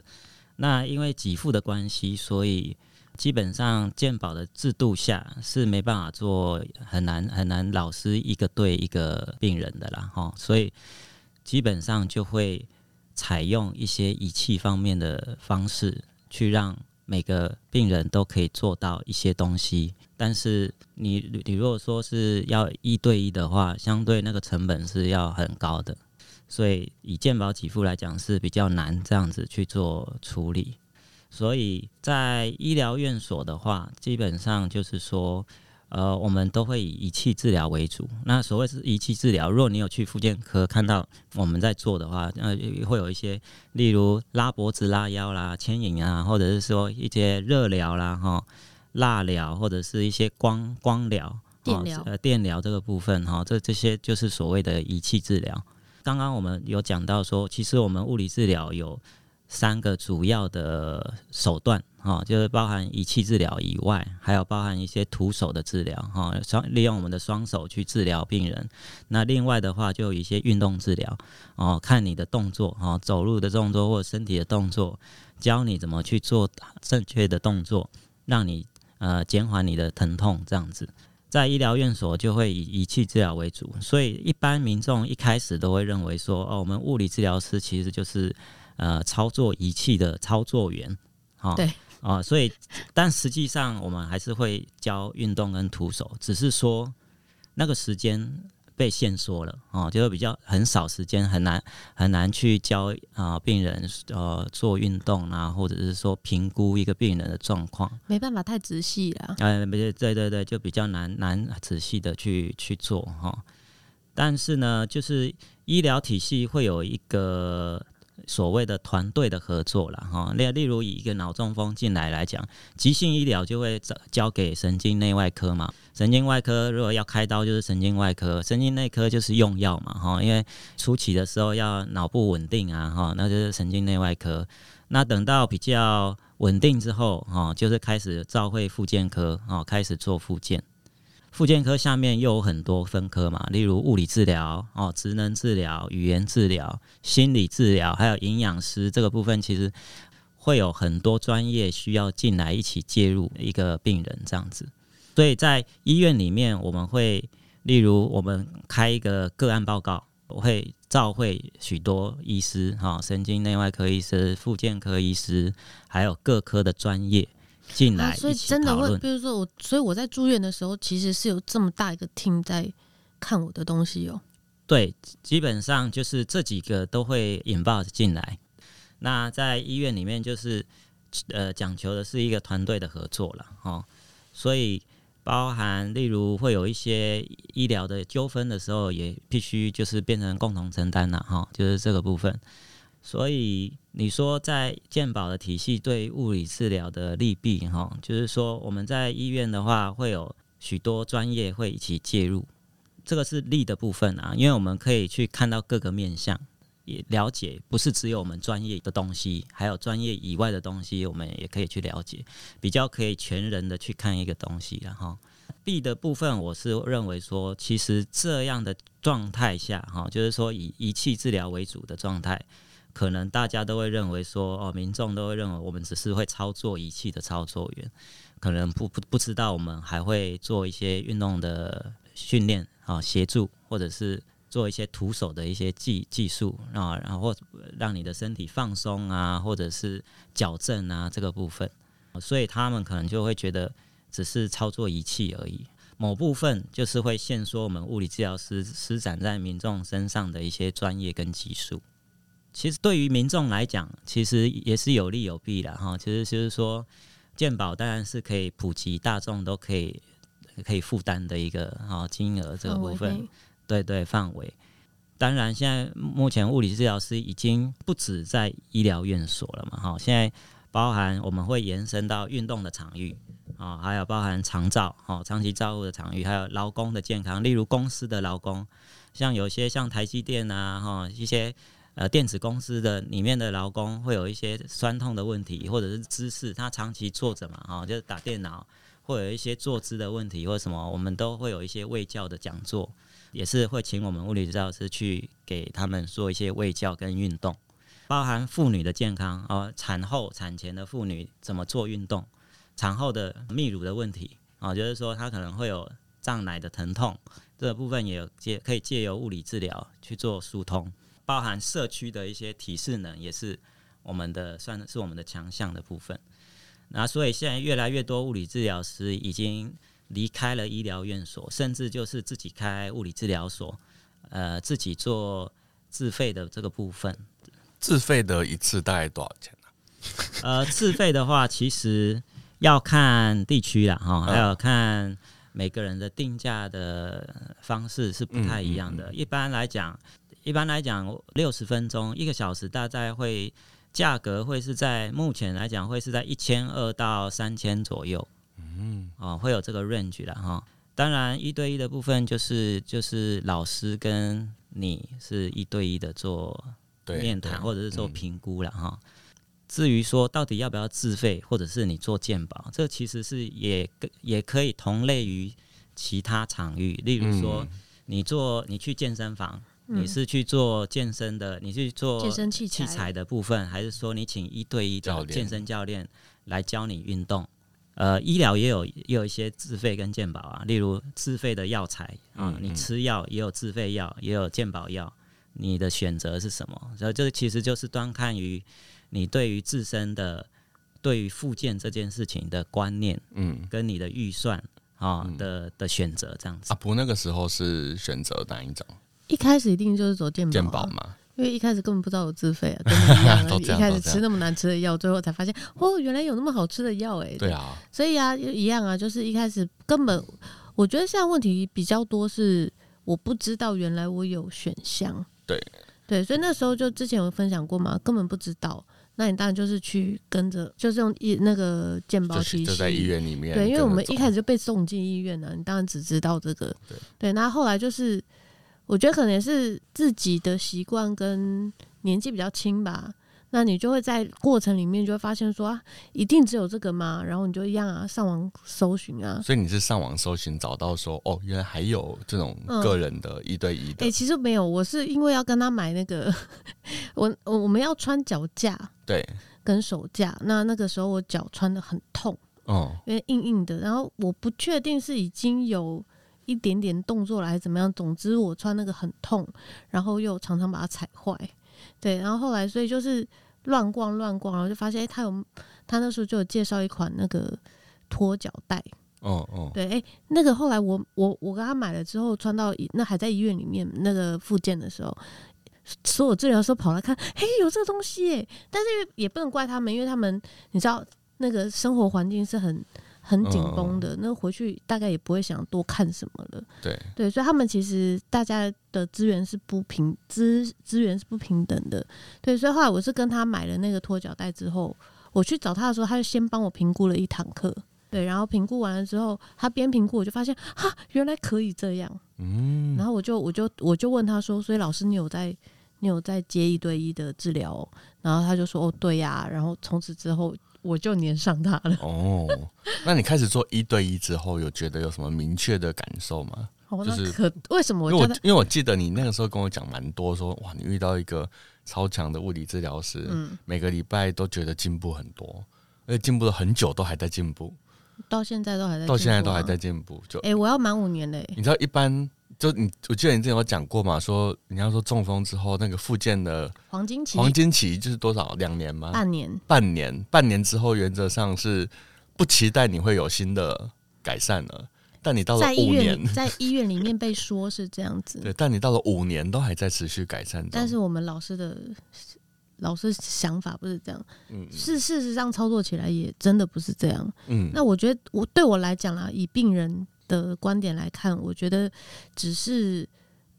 S2: 那因为给付的关系，所以基本上健保的制度下是没办法做很难很难老师一个对一个病人的啦，哈，所以基本上就会采用一些仪器方面的方式去让每个病人都可以做到一些东西。但是你你如果说是要一对一的话，相对那个成本是要很高的，所以以健保给付来讲是比较难这样子去做处理。所以在医疗院所的话，基本上就是说，呃，我们都会以仪器治疗为主。那所谓是仪器治疗，如果你有去复健科看到我们在做的话，呃，会有一些，例如拉脖子、拉腰啦、牵引啊，或者是说一些热疗啦、哈、蜡疗，或者是一些光光疗、
S3: 电疗、
S2: 呃，电疗这个部分哈，这这些就是所谓的仪器治疗。刚刚我们有讲到说，其实我们物理治疗有。三个主要的手段，哈，就是包含仪器治疗以外，还有包含一些徒手的治疗，哈，双利用我们的双手去治疗病人。那另外的话，就有一些运动治疗，哦，看你的动作，哈，走路的动作或身体的动作，教你怎么去做正确的动作，让你呃减缓你的疼痛，这样子。在医疗院所就会以仪器治疗为主，所以一般民众一开始都会认为说，哦，我们物理治疗师其实就是。呃，操作仪器的操作员，哦，
S3: 对，
S2: 啊、呃，所以，但实际上我们还是会教运动跟徒手，只是说那个时间被限缩了，哦、呃，就是比较很少时间，很难很难去教啊、呃、病人呃做运动啊，或者是说评估一个病人的状况，
S3: 没办法太仔细了，
S2: 呃，对对对对，就比较难难仔细的去去做哈、呃，但是呢，就是医疗体系会有一个。所谓的团队的合作了哈，例例如以一个脑中风进来来讲，急性医疗就会交给神经内外科嘛，神经外科如果要开刀就是神经外科，神经内科就是用药嘛哈，因为初期的时候要脑部稳定啊哈，那就是神经内外科，那等到比较稳定之后哈，就是开始照会复健科啊，开始做复健。复健科下面又有很多分科嘛，例如物理治疗、哦，职能治疗、语言治疗、心理治疗，还有营养师这个部分，其实会有很多专业需要进来一起介入一个病人这样子。所以在医院里面，我们会例如我们开一个个案报告，我会召会许多医师，哈，神经内外科医师、复健科医师，还有各科的专业。进来、啊，
S3: 所以真的会，比如说我，所以我在住院的时候，其实是有这么大一个 team 在看我的东西哦。
S2: 对，基本上就是这几个都会引爆进来。那在医院里面，就是呃讲求的是一个团队的合作了哦。所以包含例如会有一些医疗的纠纷的时候，也必须就是变成共同承担了哈，就是这个部分。所以你说在健保的体系对物理治疗的利弊哈，就是说我们在医院的话会有许多专业会一起介入，这个是利的部分啊，因为我们可以去看到各个面向，也了解不是只有我们专业的东西，还有专业以外的东西，我们也可以去了解，比较可以全人的去看一个东西，然后弊的部分，我是认为说，其实这样的状态下哈，就是说以仪器治疗为主的状态。可能大家都会认为说，哦，民众都会认为我们只是会操作仪器的操作员，可能不不不知道我们还会做一些运动的训练啊，协助或者是做一些徒手的一些技技术啊，然后让你的身体放松啊，或者是矫正啊这个部分，所以他们可能就会觉得只是操作仪器而已，某部分就是会限缩我们物理治疗师施展在民众身上的一些专业跟技术。其实对于民众来讲，其实也是有利有弊的哈。其实就是说，健保当然是可以普及，大众都可以可以负担的一个哈金额这个部分，对对范围。当然，现在目前物理治疗师已经不止在医疗院所了嘛哈。现在包含我们会延伸到运动的场域啊，还有包含长照哈长期照护的场域，还有劳工的健康，例如公司的劳工，像有些像台积电啊哈一些。呃，电子公司的里面的劳工会有一些酸痛的问题，或者是姿势，他长期坐着嘛，哈，就是打电脑，会有一些坐姿的问题或什么，我们都会有一些卫教的讲座，也是会请我们物理治疗师去给他们做一些卫教跟运动，包含妇女的健康哦，产后产前的妇女怎么做运动，产后的泌乳的问题啊，就是说他可能会有胀奶的疼痛，这个部分也有借可以借由物理治疗去做疏通，包含社区的一些体适能也是我们的算是我们的强项的部分。那所以现在越来越多物理治疗师已经离开了医疗院所，甚至就是自己开物理治疗所，呃，自己做自费的这个部分。
S1: 自费的一次大概多少钱呢？
S2: 呃，自费的话，其实要看地区啦，哈，还有看每个人的定价的方式是不太一样的。一般来讲，一般来讲，六十分钟一个小时，大概会。价格会是在目前来讲会是在一千二到三千左右，嗯，哦，会有这个 range 了哈。当然，一对一的部分就是就是老师跟你是一对一的做面谈或者是做评估了哈。至于说到底要不要自费，或者是你做鉴保，这其实是也也可以同类于其他场域，例如说你做你去健身房。你是去做健身的，你去做健身器材的部分，还是说你请一对一的健身教练来教你运动？呃，医疗也有也有一些自费跟健保啊，例如自费的药材啊，你吃药也有自费药，也有健保药，你的选择是什么？所以这其实就是端看于你对于自身的对于复健这件事情的观念，嗯，跟你的预算啊的的选择这样子。
S1: 阿璞那个时候是选择哪一种？
S3: 一开始一定就是走健保，
S1: 健保嘛，
S3: 因为一开始根本不知道有自费啊，跟你一样。一开始吃那么难吃的药，最后才发现哦，原来有那么好吃的药哎。
S1: 对啊，
S3: 所以啊，一样啊，就是一开始根本，我觉得现在问题比较多是我不知道原来我有选项。
S1: 对
S3: 对，所以那时候就之前有分享过嘛，根本不知道。那你当然就是去跟着，就是用医那个健保体系，
S1: 就在医院里面。
S3: 对，因为我们一开始就被送进医院了，你当然只知道这个。对对，那，后来就是。我觉得可能是自己的习惯跟年纪比较轻吧，那你就会在过程里面就会发现说啊，一定只有这个吗？然后你就一样啊，上网搜寻啊。
S1: 所以你是上网搜寻找到说哦，原来还有这种个人的一对一的。
S3: 哎、嗯欸，其实没有，我是因为要跟他买那个，我我我们要穿脚架，
S1: 对，
S3: 跟手架。那那个时候我脚穿的很痛，哦，因为硬硬的。然后我不确定是已经有。一点点动作来怎么样？总之我穿那个很痛，然后又常常把它踩坏，对，然后后来所以就是乱逛乱逛，然后就发现哎、欸，他有他那时候就有介绍一款那个拖脚带，哦哦，对，哎、欸，那个后来我我我跟他买了之后穿到那还在医院里面那个复健的时候，所有治疗师跑来看，嘿，有这个东西耶，但是也不能怪他们，因为他们你知道那个生活环境是很。很紧绷的，那回去大概也不会想多看什么了。
S1: 对
S3: 对，所以他们其实大家的资源是不平资资源是不平等的。对，所以后来我是跟他买了那个拖脚带之后，我去找他的时候，他就先帮我评估了一堂课。对，然后评估完了之后，他边评估我就发现，哈，原来可以这样。嗯，然后我就我就我就问他说，所以老师你有在你有在接一对一的治疗？然后他就说，哦，对呀。然后从此之后。我就粘上他了。哦，
S1: 那你开始做一对一之后，有觉得有什么明确的感受吗？
S3: 哦、就是可为什么我？
S1: 因为我因为我记得你那个时候跟我讲蛮多说，说哇，你遇到一个超强的物理治疗师，嗯，每个礼拜都觉得进步很多，而且进步了很久，都还在进步，
S3: 到现在都还在，
S1: 到现在都还在进步。就哎、
S3: 欸，我要满五年嘞！
S1: 你知道一般。就你，我记得你之前有讲过嘛，说你要说中风之后那个复健的
S3: 黄金期，
S1: 黄金期就是多少？两年吗？
S3: 半年，
S1: 半年，半年之后原则上是不期待你会有新的改善了。但你到了五年，
S3: 在医院里面被说是这样子，
S1: 对，但你到了五年都还在持续改善。
S3: 但是我们老师的老师想法不是这样，嗯，是事实上操作起来也真的不是这样，嗯。那我觉得我对我来讲啦，以病人。的观点来看，我觉得只是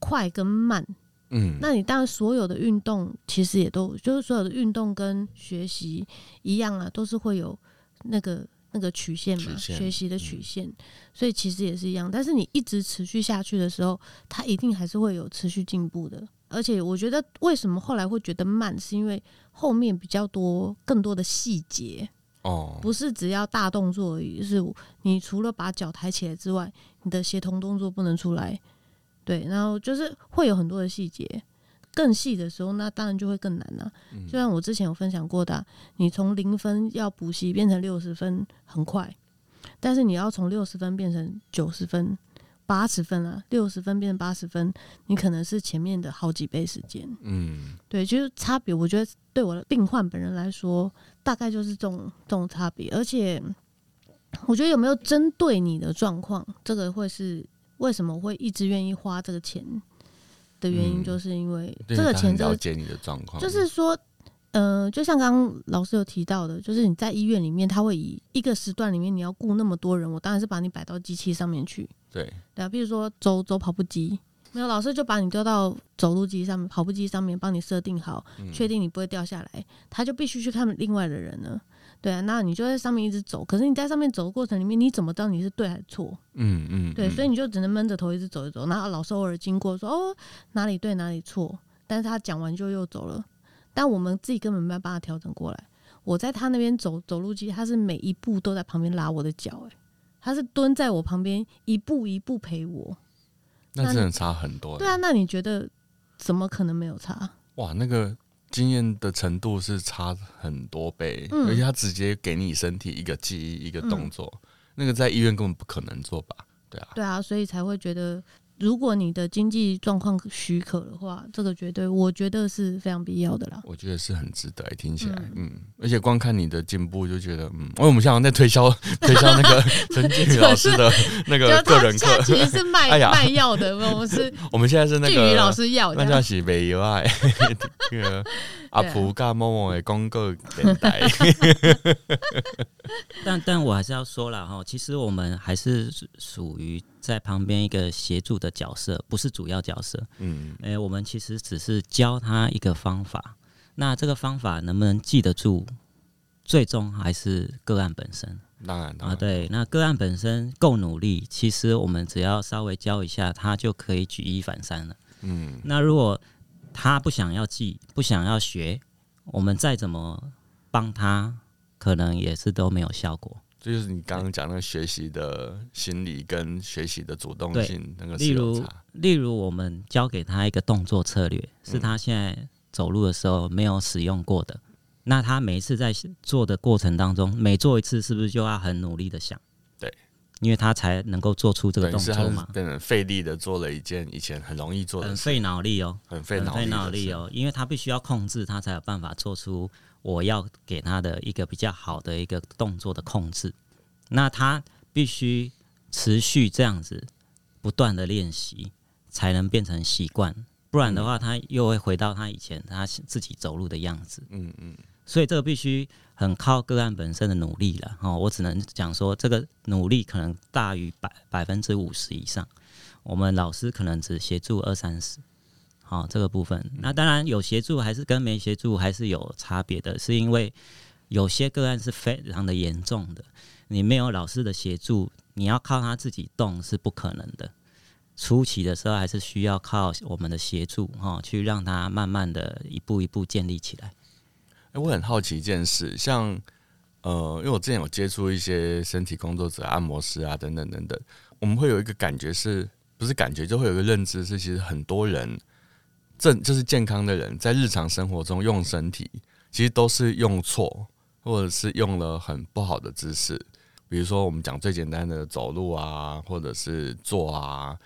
S3: 快跟慢，嗯，那你当然所有的运动其实也都就是所有的运动跟学习一样啊，都是会有那个那个曲线嘛，学习的曲线，嗯，所以其实也是一样。但是你一直持续下去的时候，它一定还是会有持续进步的。而且我觉得为什么后来会觉得慢，是因为后面比较多更多的细节。哦，不是只要大动作而已，就是你除了把脚抬起来之外，你的协同动作不能出来，对，然后就是会有很多的细节。更细的时候，那当然就会更难了。就像我之前有分享过的，你从零分要补习变成六十分很快，但是你要从六十分变成九十分、八十分啊，六十分变成八十分，你可能是前面的好几倍时间。嗯，对，就是差别。我觉得对我的病患本人来说，大概就是这种这种差别。而且，我觉得有没有针对你的状况，这个会是为什么我会一直愿意花这个钱。的原因就是因为这个钱，
S1: 了解你的状况，
S3: 就是说，呃，就像刚刚老师有提到的，就是你在医院里面，他会以一个时段里面你要雇那么多人，我当然是把你摆到机器上面去。
S1: 对，
S3: 对啊，比如说走走跑步机，没有老师就把你丢到走路机上面、跑步机上面，帮你设定好，确定你不会掉下来，他就必须去看另外的人了。对啊，那你就在上面一直走，可是你在上面走的过程里面，你怎么知道你是对还是错？嗯嗯，对，所以你就只能闷着头一直走一走，然后老师偶尔经过说哦哪里对哪里错，但是他讲完就又走了，但我们自己根本没办法调整过来。我在他那边走走路机，他是每一步都在旁边拉我的脚，诶，他是蹲在我旁边一步一步陪我，
S1: 那真的差很多。
S3: 对啊，那你觉得怎么可能没有差？
S1: 哇，那个。经验的程度是差很多倍，嗯、而且他直接给你身体一个记忆，一个动作，嗯、那个在医院根本不可能做吧？对啊，
S3: 对啊，所以才会觉得。如果你的经济状况许可的话，这个绝对我觉得是非常必要的啦。
S1: 我觉得是很值得，听起来，嗯，嗯，而且光看你的进步就觉得，嗯，因为我们现在在推销 推销那个 陈静宇老师的那个个人课，
S3: 其实是卖 卖药的，我们是，
S1: 我们现在是那个
S3: 静宇老师药，
S1: 那叫是美油爱那个阿普加某某的广告电台。
S2: 但但我还是要说了哈，其实我们还是属于。在旁边一个协助的角色，不是主要角色。嗯，诶、欸，我们其实只是教他一个方法。那这个方法能不能记得住，最终还是个案本身。
S1: 当然，当然
S2: 啊，对，那个案本身够努力，其实我们只要稍微教一下，他就可以举一反三了。嗯，那如果他不想要记，不想要学，我们再怎么帮他，可能也是都没有效果。
S1: 这就是你刚刚讲那个学习的心理跟学习的主动性那个
S2: 例如，例如我们教给他一个动作策略，是他现在走路的时候没有使用过的。嗯、那他每一次在做的过程当中，每做一次是不是就要很努力的想？
S1: 对，
S2: 因为他才能够做出这个动作嘛。
S1: 变成费力的做了一件以前很容易做的事，
S2: 很费脑力哦，
S1: 很费脑
S2: 脑力哦，因为他必须要控制，他才有办法做出。我要给他的一个比较好的一个动作的控制，那他必须持续这样子不断的练习，才能变成习惯。不然的话，他又会回到他以前他自己走路的样子。嗯嗯。所以这个必须很靠个案本身的努力了。哦，我只能讲说，这个努力可能大于百百分之五十以上，我们老师可能只协助二三十。好，这个部分，那当然有协助还是跟没协助还是有差别的，是因为有些个案是非常的严重的，你没有老师的协助，你要靠他自己动是不可能的。初期的时候还是需要靠我们的协助哈，去让他慢慢的一步一步建立起来。
S1: 欸，我很好奇一件事，像呃，因为我之前有接触一些身体工作者、按摩师啊等等等等，我们会有一个感觉是，不是感觉就会有一个认知是，其实很多人。正就是健康的人，在日常生活中用身体，其实都是用错，或者是用了很不好的姿势。比如说，我们讲最简单的走路啊，或者是坐啊，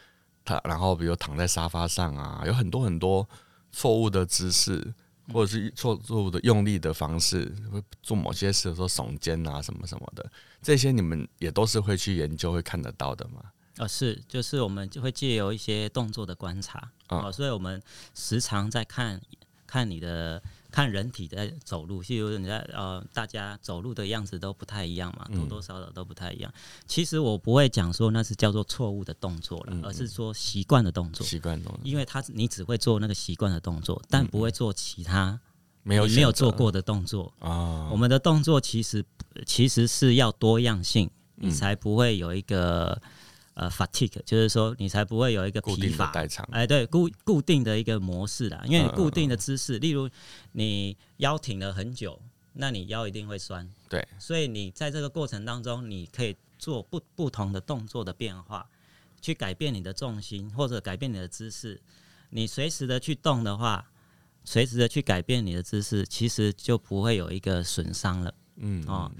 S1: 他然后比如躺在沙发上啊，有很多很多错误的姿势，或者是错错误的用力的方式，会做某些事的时候耸肩啊，什么什么的，这些你们也都是会去研究、会看得到的吗？
S2: 啊、哦，是，就是我们就会借由一些动作的观察啊、哦，所以我们时常在看看你的看人体在走路，譬如你在呃，大家走路的样子都不太一样嘛，多多少少都不太一样。嗯、其实我不会讲说那是叫做错误的动作了，嗯嗯，而是说习惯的动作，
S1: 习惯动作，
S2: 因为他你只会做那个习惯的动作，但不会做其他没有没有做过的动作啊。哦、我们的动作其实其实是要多样性，你才不会有一个。呃，fatigue 就是说你才不会有一个疲乏，哎，对，固固定的一个模式啦，因为你固定的姿势，例如你腰挺了很久，那你腰一定会酸，
S1: 对，
S2: 所以你在这个过程当中，你可以做不不同的动作的变化，去改变你的重心或者改变你的姿势，你随时的去动的话，随时的去改变你的姿势，其实就不会有一个损伤了。
S1: 嗯
S2: 哦，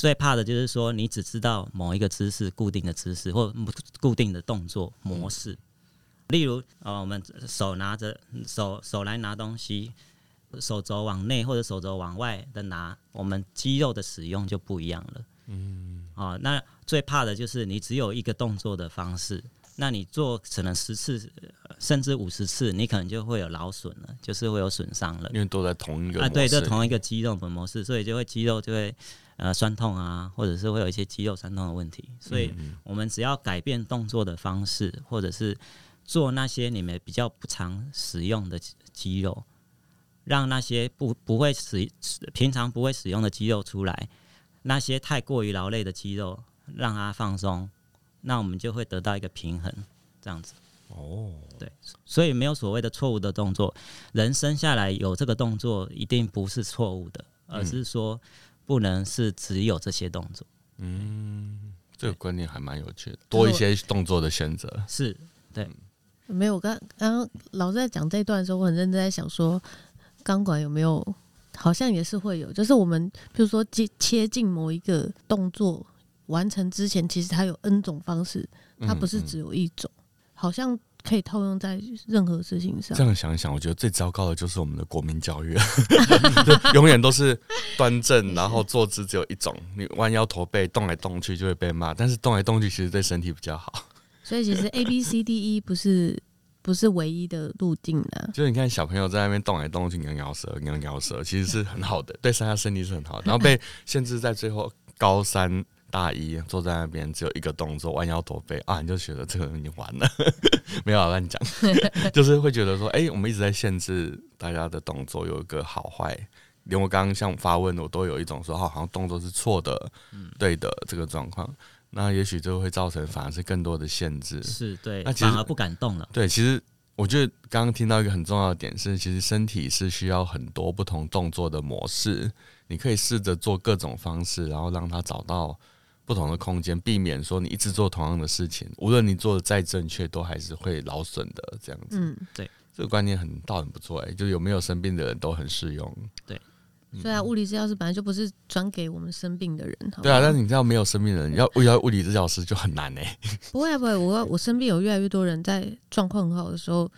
S2: 最怕的就是说你只知道某一个姿势、固定的姿势或固定的动作模式。嗯、例如，哦，我们手拿着手手来拿东西，手肘往内或者手肘往外的拿，我们肌肉的使用就不一样了。嗯，哦，那最怕的就是你只有一个动作的方式。那你做可能十次甚至五十次，你可能就会有劳损了，就是会有损伤了。
S1: 因为都在同一个
S2: 啊，对，这同一个肌肉的模式，所以就会肌肉就会呃酸痛啊，或者是会有一些肌肉酸痛的问题。所以我们只要改变动作的方式，或者是做那些你们比较不常使用的肌肉，让那些不不会使平常不会使用的肌肉出来，那些太过于劳累的肌肉让它放松。那我们就会得到一个平衡，这样子。哦，对，所以没有所谓的错误的动作。人生下来有这个动作，一定不是错误的，而是说不能是只有这些动作。
S1: 嗯，这个观念还蛮有趣的，多一些动作的选择。
S2: 是，对。
S3: 没有，刚刚刚老师在讲这一段的时候，我很认真在想说，钢管有没有？好像也是会有，就是我们比如说切切进某一个动作。完成之前，其实它有 N 种方式，它不是只有一种，嗯嗯、好像可以套用在任何事情上。
S1: 这样想一想，我觉得最糟糕的就是我们的国民教育，永远都是端正，然后坐姿只有一种，你弯腰驼背动来动去就会被骂。但是动来动去其实对身体比较好。
S3: 所以其实 A B C D E 不是不是唯一的路径的。
S1: 就是你看小朋友在那边动来动去，咬咬舌，咬咬舌，其实是很好的，对他身体是很好的。然后被限制在最后高三。大一坐在那边，只有一个动作，弯腰驼背啊，你就觉得这个人已经完了，没有乱讲，就是会觉得说，哎、欸，我们一直在限制大家的动作有一个好坏，连我刚刚像发问，我都有一种说，哦，好像动作是错的，嗯、对的这个状况，那也许就会造成反而是更多的限制，
S2: 是对，那反而不敢动了。
S1: 对，其实我觉得刚刚听到一个很重要的点是，其实身体是需要很多不同动作的模式，你可以试着做各种方式，然后让它找到。不同的空间，避免说你一直做同样的事情，无论你做的再正确，都还是会劳损的。这样子，
S2: 嗯，对，
S1: 这个观念很倒很不错，哎，就是有没有生病的人都很适用。
S2: 对，
S3: 所以啊，物理治疗师本来就不是专给我们生病的人。
S1: 对啊，但是你知道没有生病的人要遇到物理治疗师就很难哎。
S3: 不会啊，不会，我我身边有越来越多人在状况很好的时候。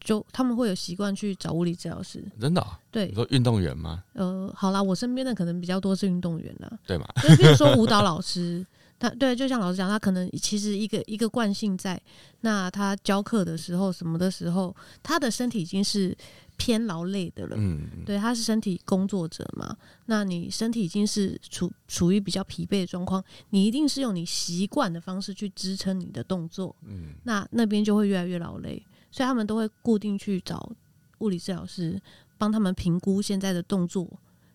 S3: 就他们会有习惯去找物理治疗师，
S1: 真的、哦？
S3: 对，
S1: 你说运动员吗？
S3: 呃，好啦，我身边的可能比较多是运动员啦，
S1: 对嘛？
S3: 就比如说舞蹈老师，他对，就像老师讲，他可能其实一个一个惯性在，那他教课的时候什么的时候，他的身体已经是偏劳累的了，嗯，对，他是身体工作者嘛，那你身体已经是处处于比较疲惫的状况，你一定是用你习惯的方式去支撑你的动作，嗯，那那边就会越来越劳累。所以他们都会固定去找物理治疗师，帮他们评估现在的动作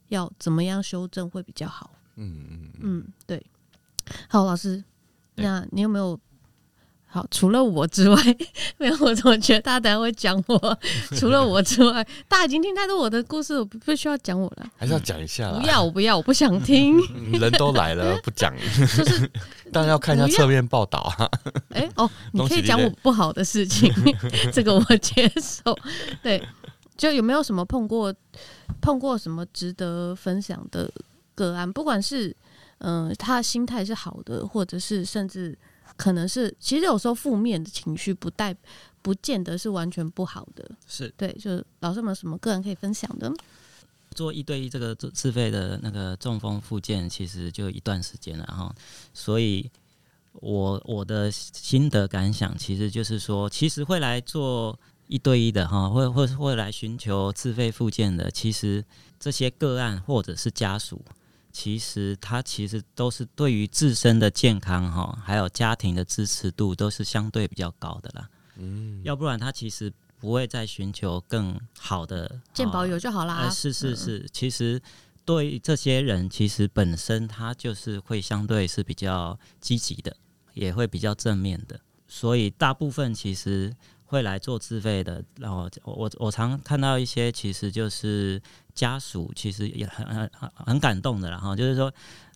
S3: 要怎么样修正会比较好。嗯嗯嗯，对。好，老师，那你有没有好？除了我之外，没有？我怎么觉得大家等下会讲我？除了我之外，大家已经听太多我的故事，我不需要讲我了。
S1: 还是要讲一下？
S3: 不要，我不要，我不想听。
S1: 人都来了，不讲，就是当然要看一下侧面报道啊。
S3: 哎、欸、哦，你可以讲我不好的事情，这个我接受。对，就有没有什么碰过碰过什么值得分享的个案？不管是嗯、呃，他的心态是好的，或者是甚至可能是，其实有时候负面的情绪不带不见得是完全不好的。
S2: 是
S3: 对，就是老师有没有什么个人可以分享的？
S2: 做一对一这个自费的那个中风复健，其实就一段时间了哈，所以。我我的心得感想，其实就是说，其实会来做一对一的哈，会会会来寻求自费复健的，其实这些个案或者是家属，其实他其实都是对于自身的健康哈，还有家庭的支持度都是相对比较高的啦。嗯，要不然他其实不会再寻求更好的
S3: 健保有就好啦。
S2: 是是是，其实。对这些人，其实本身他就是会相对是比较积极的，也会比较正面的，所以大部分其实会来做自费的。然后我我常看到一些，其实就是家属其实也很很很感动的。然后就是说，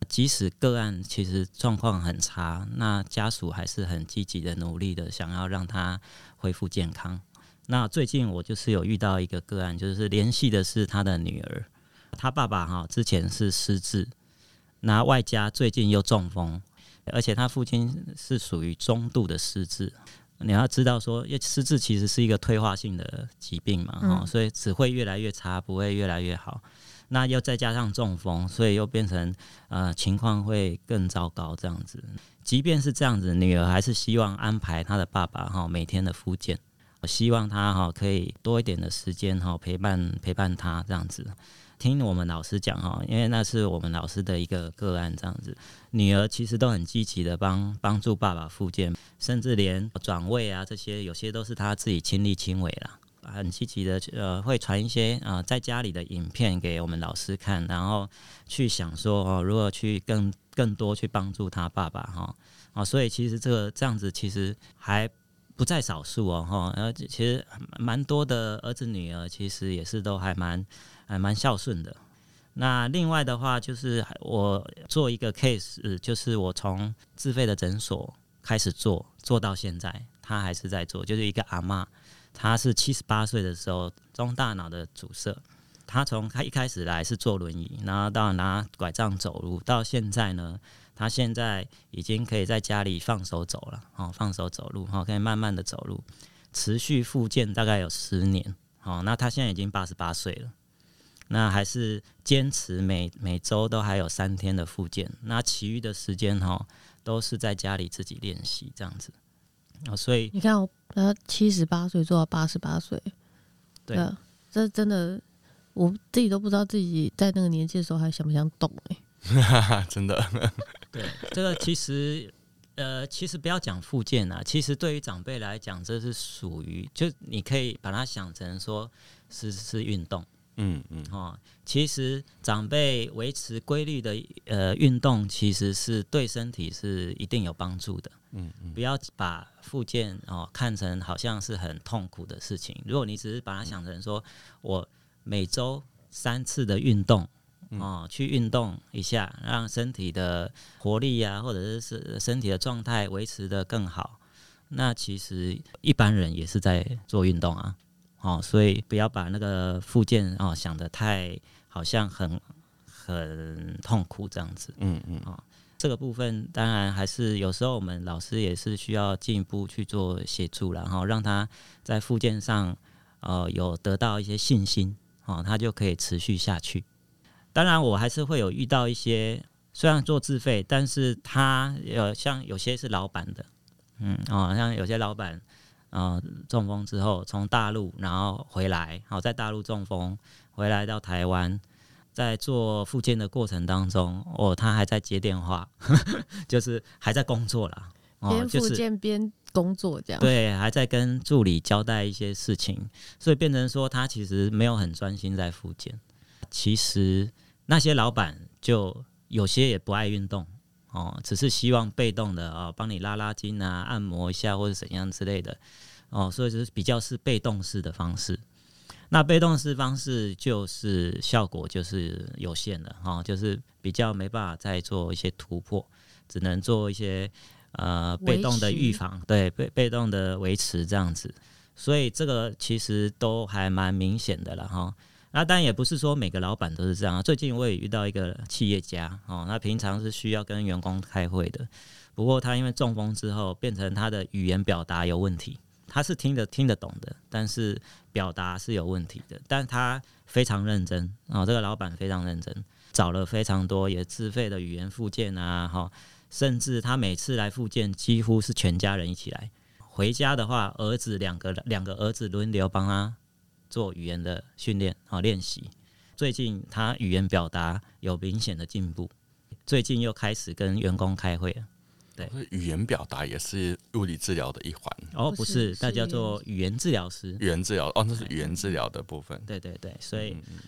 S2: 即使个案其实状况很差，那家属还是很积极的努力的，想要让他恢复健康。那最近我就是有遇到一个个案，就是联系的是他的女儿，他爸爸哈之前是失智，那外加最近又中风，而且他父亲是属于中度的失智。你要知道说，因为失智其实是一个退化性的疾病嘛，哈、嗯，所以只会越来越差，不会越来越好。那又再加上中风，所以又变成呃情况会更糟糕这样子。即便是这样子，女儿还是希望安排她的爸爸哈每天的复健，希望他哈可以多一点的时间哈陪伴陪伴她这样子。听我们老师讲哈，因为那是我们老师的一个个案，这样子，女儿其实都很积极的帮帮助爸爸复健，甚至连转位啊这些，有些都是他自己亲力亲为啦，很积极的呃会传一些啊、在家里的影片给我们老师看，然后去想说哦，如何去更更多去帮助他爸爸哈。啊，所以其实这个这样子其实还不在少数哦哈，然后其实蛮多的儿子女儿其实也是都还蛮。还蛮孝顺的。那另外的话，就是我做一个 case，就是我从自费的诊所开始做，做到现在，他还是在做。就是一个阿嬷，她是七十八岁的时候中大脑的阻塞，她从她一开始来是坐轮椅，然后到拿拐杖走路，到现在呢，她现在已经可以在家里放手走了，哦，放手走路，哦，可以慢慢的走路，持续复健大概有十年，哦，那她现在已经八十八岁了。那还是坚持每每周都还有三天的复健，那其余的时间哈都是在家里自己练习这样子。哦，所以
S3: 你看，我呃七十八岁做到八十八岁，
S2: 对，
S3: 这真的我自己都不知道自己在那个年纪的时候还想不想动哎、
S1: 欸，真的。
S2: 对，这个其实呃，其实不要讲复健啊，其实对于长辈来讲，这是属于就你可以把它想成说是是运动。嗯嗯，哦，其实长辈维持规律的呃运动，其实是对身体是一定有帮助的。嗯嗯，不要把复健哦看成好像是很痛苦的事情。如果你只是把它想成说，我每周三次的运动哦，去运动一下，让身体的活力呀、啊，或者是是身体的状态维持的更好，那其实一般人也是在做运动啊。哦，所以不要把那个复健哦想得太好像很很痛苦这样子。嗯嗯。哦，这个部分当然还是有时候我们老师也是需要进一步去做协助，然后让他在复健上呃有得到一些信心，哦，他就可以持续下去。当然，我还是会有遇到一些虽然做自费，但是他呃像有些是老板的，嗯哦，像有些老板。呃，中风之后从大陆然后回来，好在大陆中风回来到台湾，在做复健的过程当中，哦，他还在接电话，呵 呵就是还在工作啦，
S3: 边复健边工作这样，
S2: 对，还在跟助理交代一些事情，所以变成说他其实没有很专心在复健。其实那些老板就有些也不爱运动哦，只是希望被动的哦，帮你拉拉筋啊，按摩一下或者怎样之类的。哦，所以就是比较是被动式的方式，那被动式方式就是效果就是有限的哈，就是比较没办法再做一些突破，只能做一些呃被动的预防，对，被被动的维持这样子，所以这个其实都还蛮明显的了哈。那当然也不是说每个老板都是这样啊，最近我也遇到一个企业家哦，那平常是需要跟员工开会的，不过他因为中风之后，变成他的语言表达有问题。他是听得听得懂的，但是表达是有问题的。但他非常认真啊、哦，这个老板非常认真，找了非常多也自费的语言附件啊，哈、哦，甚至他每次来附件，几乎是全家人一起来。回家的话，儿子两个两个儿子轮流帮他做语言的训练啊练习。最近他语言表达有明显的进步，最近又开始跟员工开会了。
S1: 对，语言表达也是物理治疗的一环
S2: 哦，不是，那叫做语言治疗师。
S1: 语言治疗哦，那是语言治疗的部分。
S2: 对对对，所以、嗯、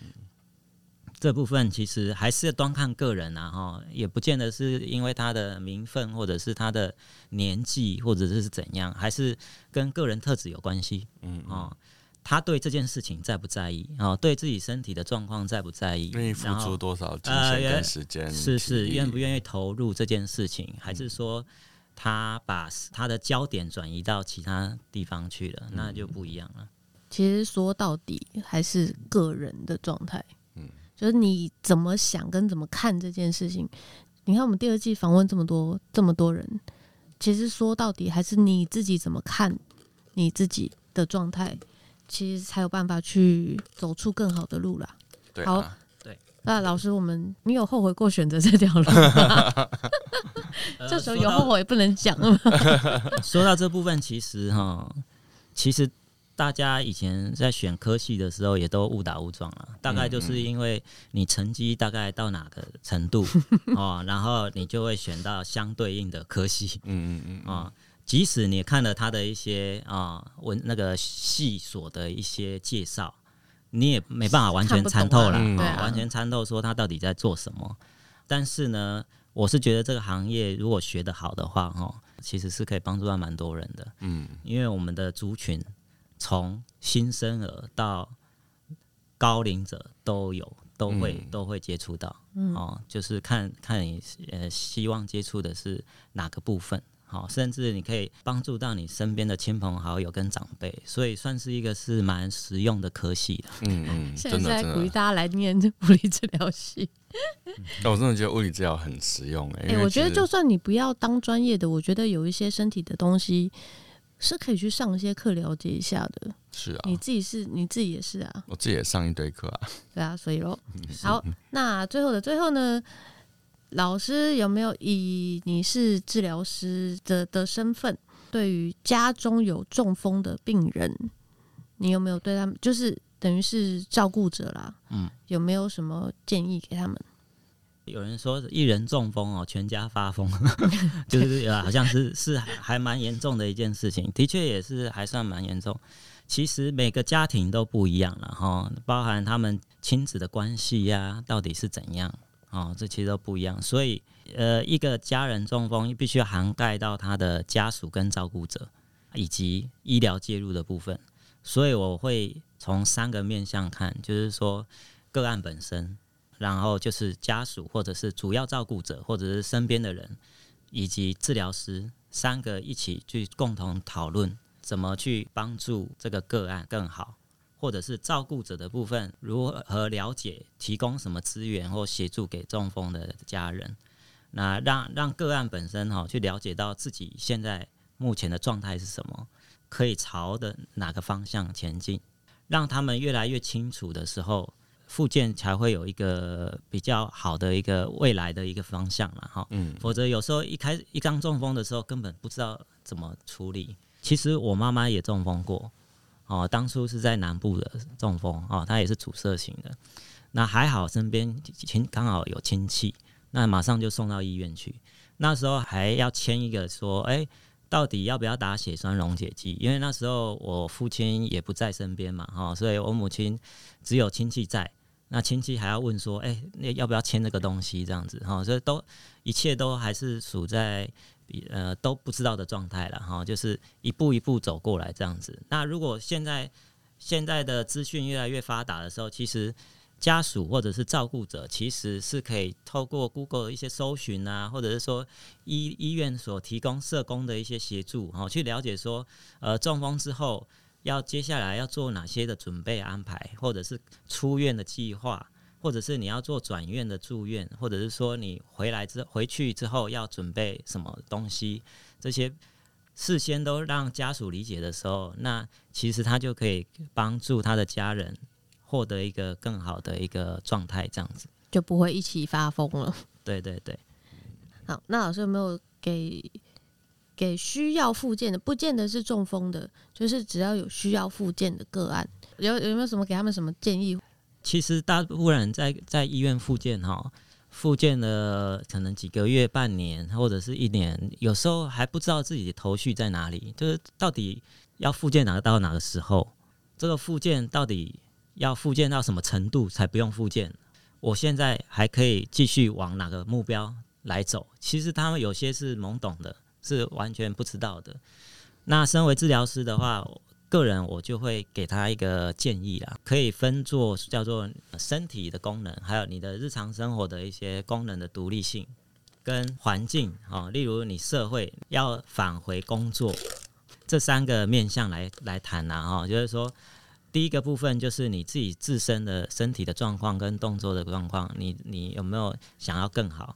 S2: 这部分其实还是端看个人啊，哈，也不见得是因为他的名分，或者是他的年纪，或者是怎样，还是跟个人特质有关系。嗯哦。他对这件事情在不在意啊？对自己身体的状况在不在意？
S1: 愿意付出多少金钱跟时间？
S2: 是是，愿不愿意投入这件事情？还是说他把他的焦点转移到其他地方去了？那就不一样了。
S3: 其实说到底还是个人的状态。嗯，就是你怎么想跟怎么看这件事情。你看我们第二季访问这么多这么多人，其实说到底还是你自己怎么看你自己的状态，其实才有办法去走出更好的路啦。
S1: 对啊，
S3: 好。那老师，我们你有后悔过选择这条路吗？这时候有后悔不能讲了吗？
S2: 说到这部分，其实哈，其实大家以前在选科系的时候也都误打误撞了，大概就是因为你成绩大概到哪个程度 哦，然后你就会选到相对应的科系。嗯嗯嗯啊，即使你看了他的一些啊文那个细所的一些介绍。你也没办法完全参透了，完全参透说他到底在做什么。但是呢，我是觉得这个行业如果学得好的话，哈，其实是可以帮助到蛮多人的。嗯，因为我们的族群从新生儿到高龄者都有，都会都会接触到。哦，就是看看你呃希望接触的是哪个部分。好，甚至你可以帮助到你身边的亲朋好友跟长辈，所以算是一个是蛮实用的科系的。
S1: 嗯嗯，
S3: 现在鼓励大家来念物理治疗系。
S1: 但我真的觉得物理治疗很实用哎、欸。
S3: 哎、欸，我觉得就算你不要当专业的，我觉得有一些身体的东西是可以去上一些课了解一下的。
S1: 是啊，
S3: 你自己是你自己也是啊，
S1: 我自己也上一堆课啊。
S3: 对啊，所以喽，好，那最后的最后呢？老师有没有以你是治疗师的的身份，对于家中有中风的病人，你有没有对他们，就是等于是照顾者啦？嗯，有没有什么建议给他们？
S2: 有人说一人中风哦，全家发疯，就是好像是 是还蛮严重的一件事情，的确也是还算蛮严重。其实每个家庭都不一样了哈，包含他们亲子的关系呀、啊，到底是怎样？哦，这其实都不一样，所以呃，一个家人中风必须涵盖到他的家属跟照顾者，以及医疗介入的部分。所以我会从三个面向看，就是说个案本身，然后就是家属或者是主要照顾者，或者是身边的人，以及治疗师，三个一起去共同讨论怎么去帮助这个个案更好。或者是照顾者的部分，如何了解、提供什么资源或协助给中风的家人，那让让个案本身哈去了解到自己现在目前的状态是什么，可以朝的哪个方向前进，让他们越来越清楚的时候，复健才会有一个比较好的一个未来的一个方向了哈。嗯，否则有时候一开一刚中风的时候，根本不知道怎么处理。其实我妈妈也中风过。哦，当初是在南部的中风，哦，他也是阻塞型的。那还好，身边亲刚好有亲戚，那马上就送到医院去。那时候还要签一个说，哎、到底要不要打血栓溶解剂？因为那时候我父亲也不在身边嘛，哈，所以我母亲只有亲戚在。那亲戚还要问说，哎、那要不要签这个东西？这样子，哈，所以都一切都还是属在。呃，都不知道的状态了哈，就是一步一步走过来这样子。那如果现在现在的资讯越来越发达的时候，其实家属或者是照顾者其实是可以透过 Google 一些搜寻啊，或者是说医医院所提供社工的一些协助，哈，去了解说，呃，中风之后要接下来要做哪些的准备安排，或者是出院的计划。或者是你要做转院的住院，或者是说你回来之回去之后要准备什么东西，这些事先都让家属理解的时候，那其实他就可以帮助他的家人获得一个更好的一个状态，这样子
S3: 就不会一起发疯了。
S2: 对对对。
S3: 好，那老师有没有给给需要复健的，不见得是中风的，就是只要有需要复健的个案，有有没有什么给他们什么建议？
S2: 其实大部分人在在医院复健哈，复健了可能几个月、半年或者是一年，有时候还不知道自己的头绪在哪里，就是到底要复健哪个到哪个时候，这个复健到底要复健到什么程度才不用复健？我现在还可以继续往哪个目标来走？其实他们有些是懵懂的，是完全不知道的。那身为治疗师的话，个人我就会给他一个建议啦，可以分做叫做身体的功能，还有你的日常生活的一些功能的独立性，跟环境啊，例如你社会要返回工作这三个面向来来谈呐哈，就是说第一个部分就是你自己自身的身体的状况跟动作的状况，你你有没有想要更好？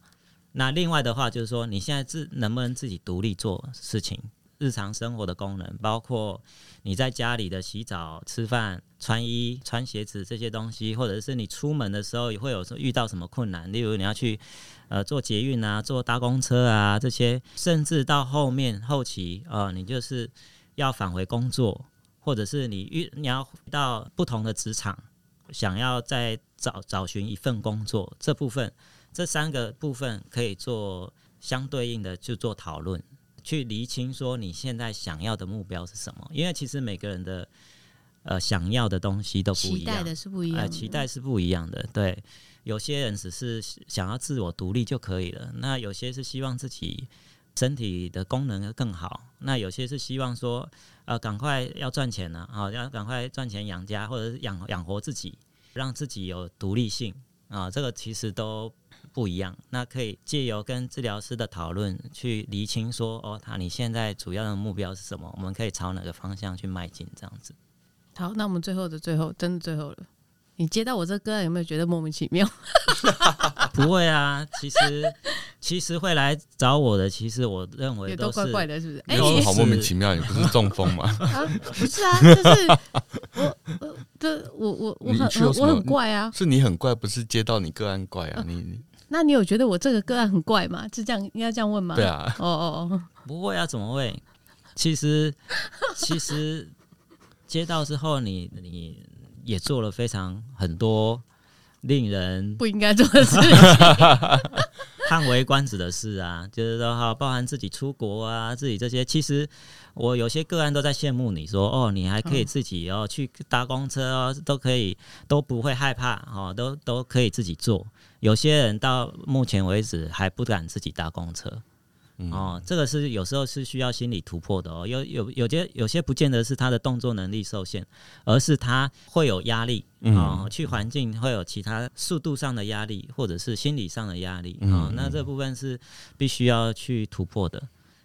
S2: 那另外的话就是说，你现在自能不能自己独立做事情？日常生活的功能，包括你在家里的洗澡、吃饭、穿衣、穿鞋子这些东西，或者是你出门的时候也会有遇到什么困难，例如你要去呃坐捷运啊、坐搭公车啊这些，甚至到后面后期呃，你就是要返回工作。或者是你遇你要到不同的职场，想要再找找寻一份工作，这部分这三个部分可以做相对应的，就做讨论，去厘清说你现在想要的目标是什么。因为其实每个人的呃想要的东西都不一样，期待的是不一样的，呃，期待是不一样的。对，有些人只是想要自我独立就可以了，那有些是希望自己。身体的功能更好，那有些是希望说，呃，赶快要赚钱了，啊，要赶快赚钱养家，或者是养养活自己，让自己有独立性啊，这个其实都不一样。那可以借由跟治疗师的讨论，去厘清说，哦，他你现在主要的目标是什么？我们可以朝哪个方向去迈进？这样子。
S3: 好，那我们最后的最后，真的最后了。你接到我这个案有没有觉得莫名其妙？
S2: 不会啊，其实其实会来找我的，其实我认为都是
S3: 也都怪怪的，是不是？哎、
S1: 欸，好莫名其妙，也不是中风吗？
S3: 啊，不是啊，就是 我，这我我我很我，我很怪啊，
S1: 是你很怪，不是接到你个案怪啊？你
S3: 那你有觉得我这个个案很怪吗？是这样，应该这样问吗？
S1: 对啊，
S3: 哦哦哦，
S2: 不会啊，怎么会？其实 其实接到之后你，你你。也做了非常很多令人
S3: 不应该做的事情，
S2: 叹为观止的事啊，就是说哈，包含自己出国啊，自己这些，其实我有些个案都在羡慕你说，哦，你还可以自己哦去搭公车哦，都可以都不会害怕哦，都都可以自己做。有些人到目前为止还不敢自己搭公车。哦，这个是有时候是需要心理突破的哦。有有有些有些不见得是他的动作能力受限，而是他会有压力啊、哦，去环境会有其他速度上的压力，或者是心理上的压力啊。那这部分是必须要去突破的。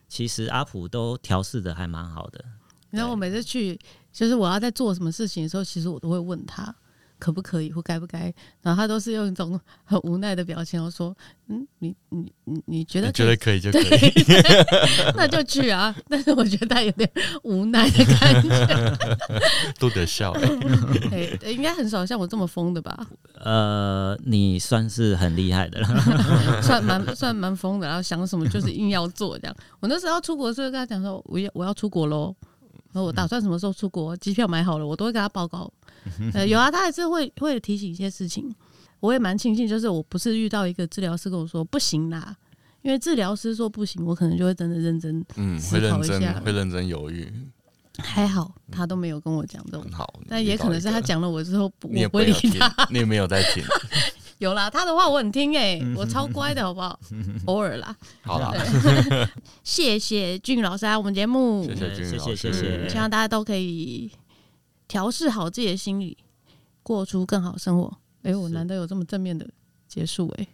S2: 其实阿普都调试的还蛮好的。
S3: 然后我每次去，就是我要在做什么事情的时候，其实我都会问他。可不可以或该不该？然后他都是用一种很无奈的表情，我说：“嗯，你你你你觉得你
S1: 觉得可以就可以，
S3: 那就去啊。”但是我觉得他有点无奈的感觉，
S1: 都得笑。
S3: 哎，应该很少像我这么疯的吧？
S2: 呃，你算是很厉害的了，
S3: 算蛮算蛮疯的。然后想什么就是硬要做这样。我那时候要出国的时候跟他讲说：“我要我要出国喽。”然后我打算什么时候出国，机票买好了，我都会跟他报告。呃，有啊，他还是会会提醒一些事情。我也蛮庆幸，就是我不是遇到一个治疗师跟我说不行啦，因为治疗师说不行，我可能就会真的认真
S1: 嗯，会认真会认真犹豫。
S3: 还好他都没有跟我讲这种，
S1: 很好。
S3: 但也可能是他讲了我之后，
S1: 你也
S3: 不会理他。
S1: 你也没有在听。
S3: 有啦，他的话我很听哎、欸，我超乖的好不好？偶尔啦。
S1: 好啦，
S3: 谢谢俊老师来我们节目，
S1: 谢谢俊老师，谢谢，
S2: 谢谢。
S3: 希望大家都可以调试好自己的心理，过出更好生活。哎、欸，我难得有这么正面的结束哎、欸，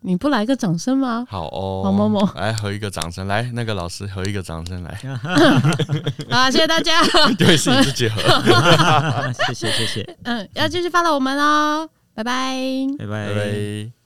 S3: 你不来个掌声吗？
S1: 好哦，
S3: 某某某，
S1: 来合一个掌声，来那个老师合一个掌声来。
S3: 好，谢谢大家，
S1: 对，是你自己合，
S2: 谢谢谢谢。
S3: 嗯，要继续 follow 我们哦。拜拜，
S2: 拜拜。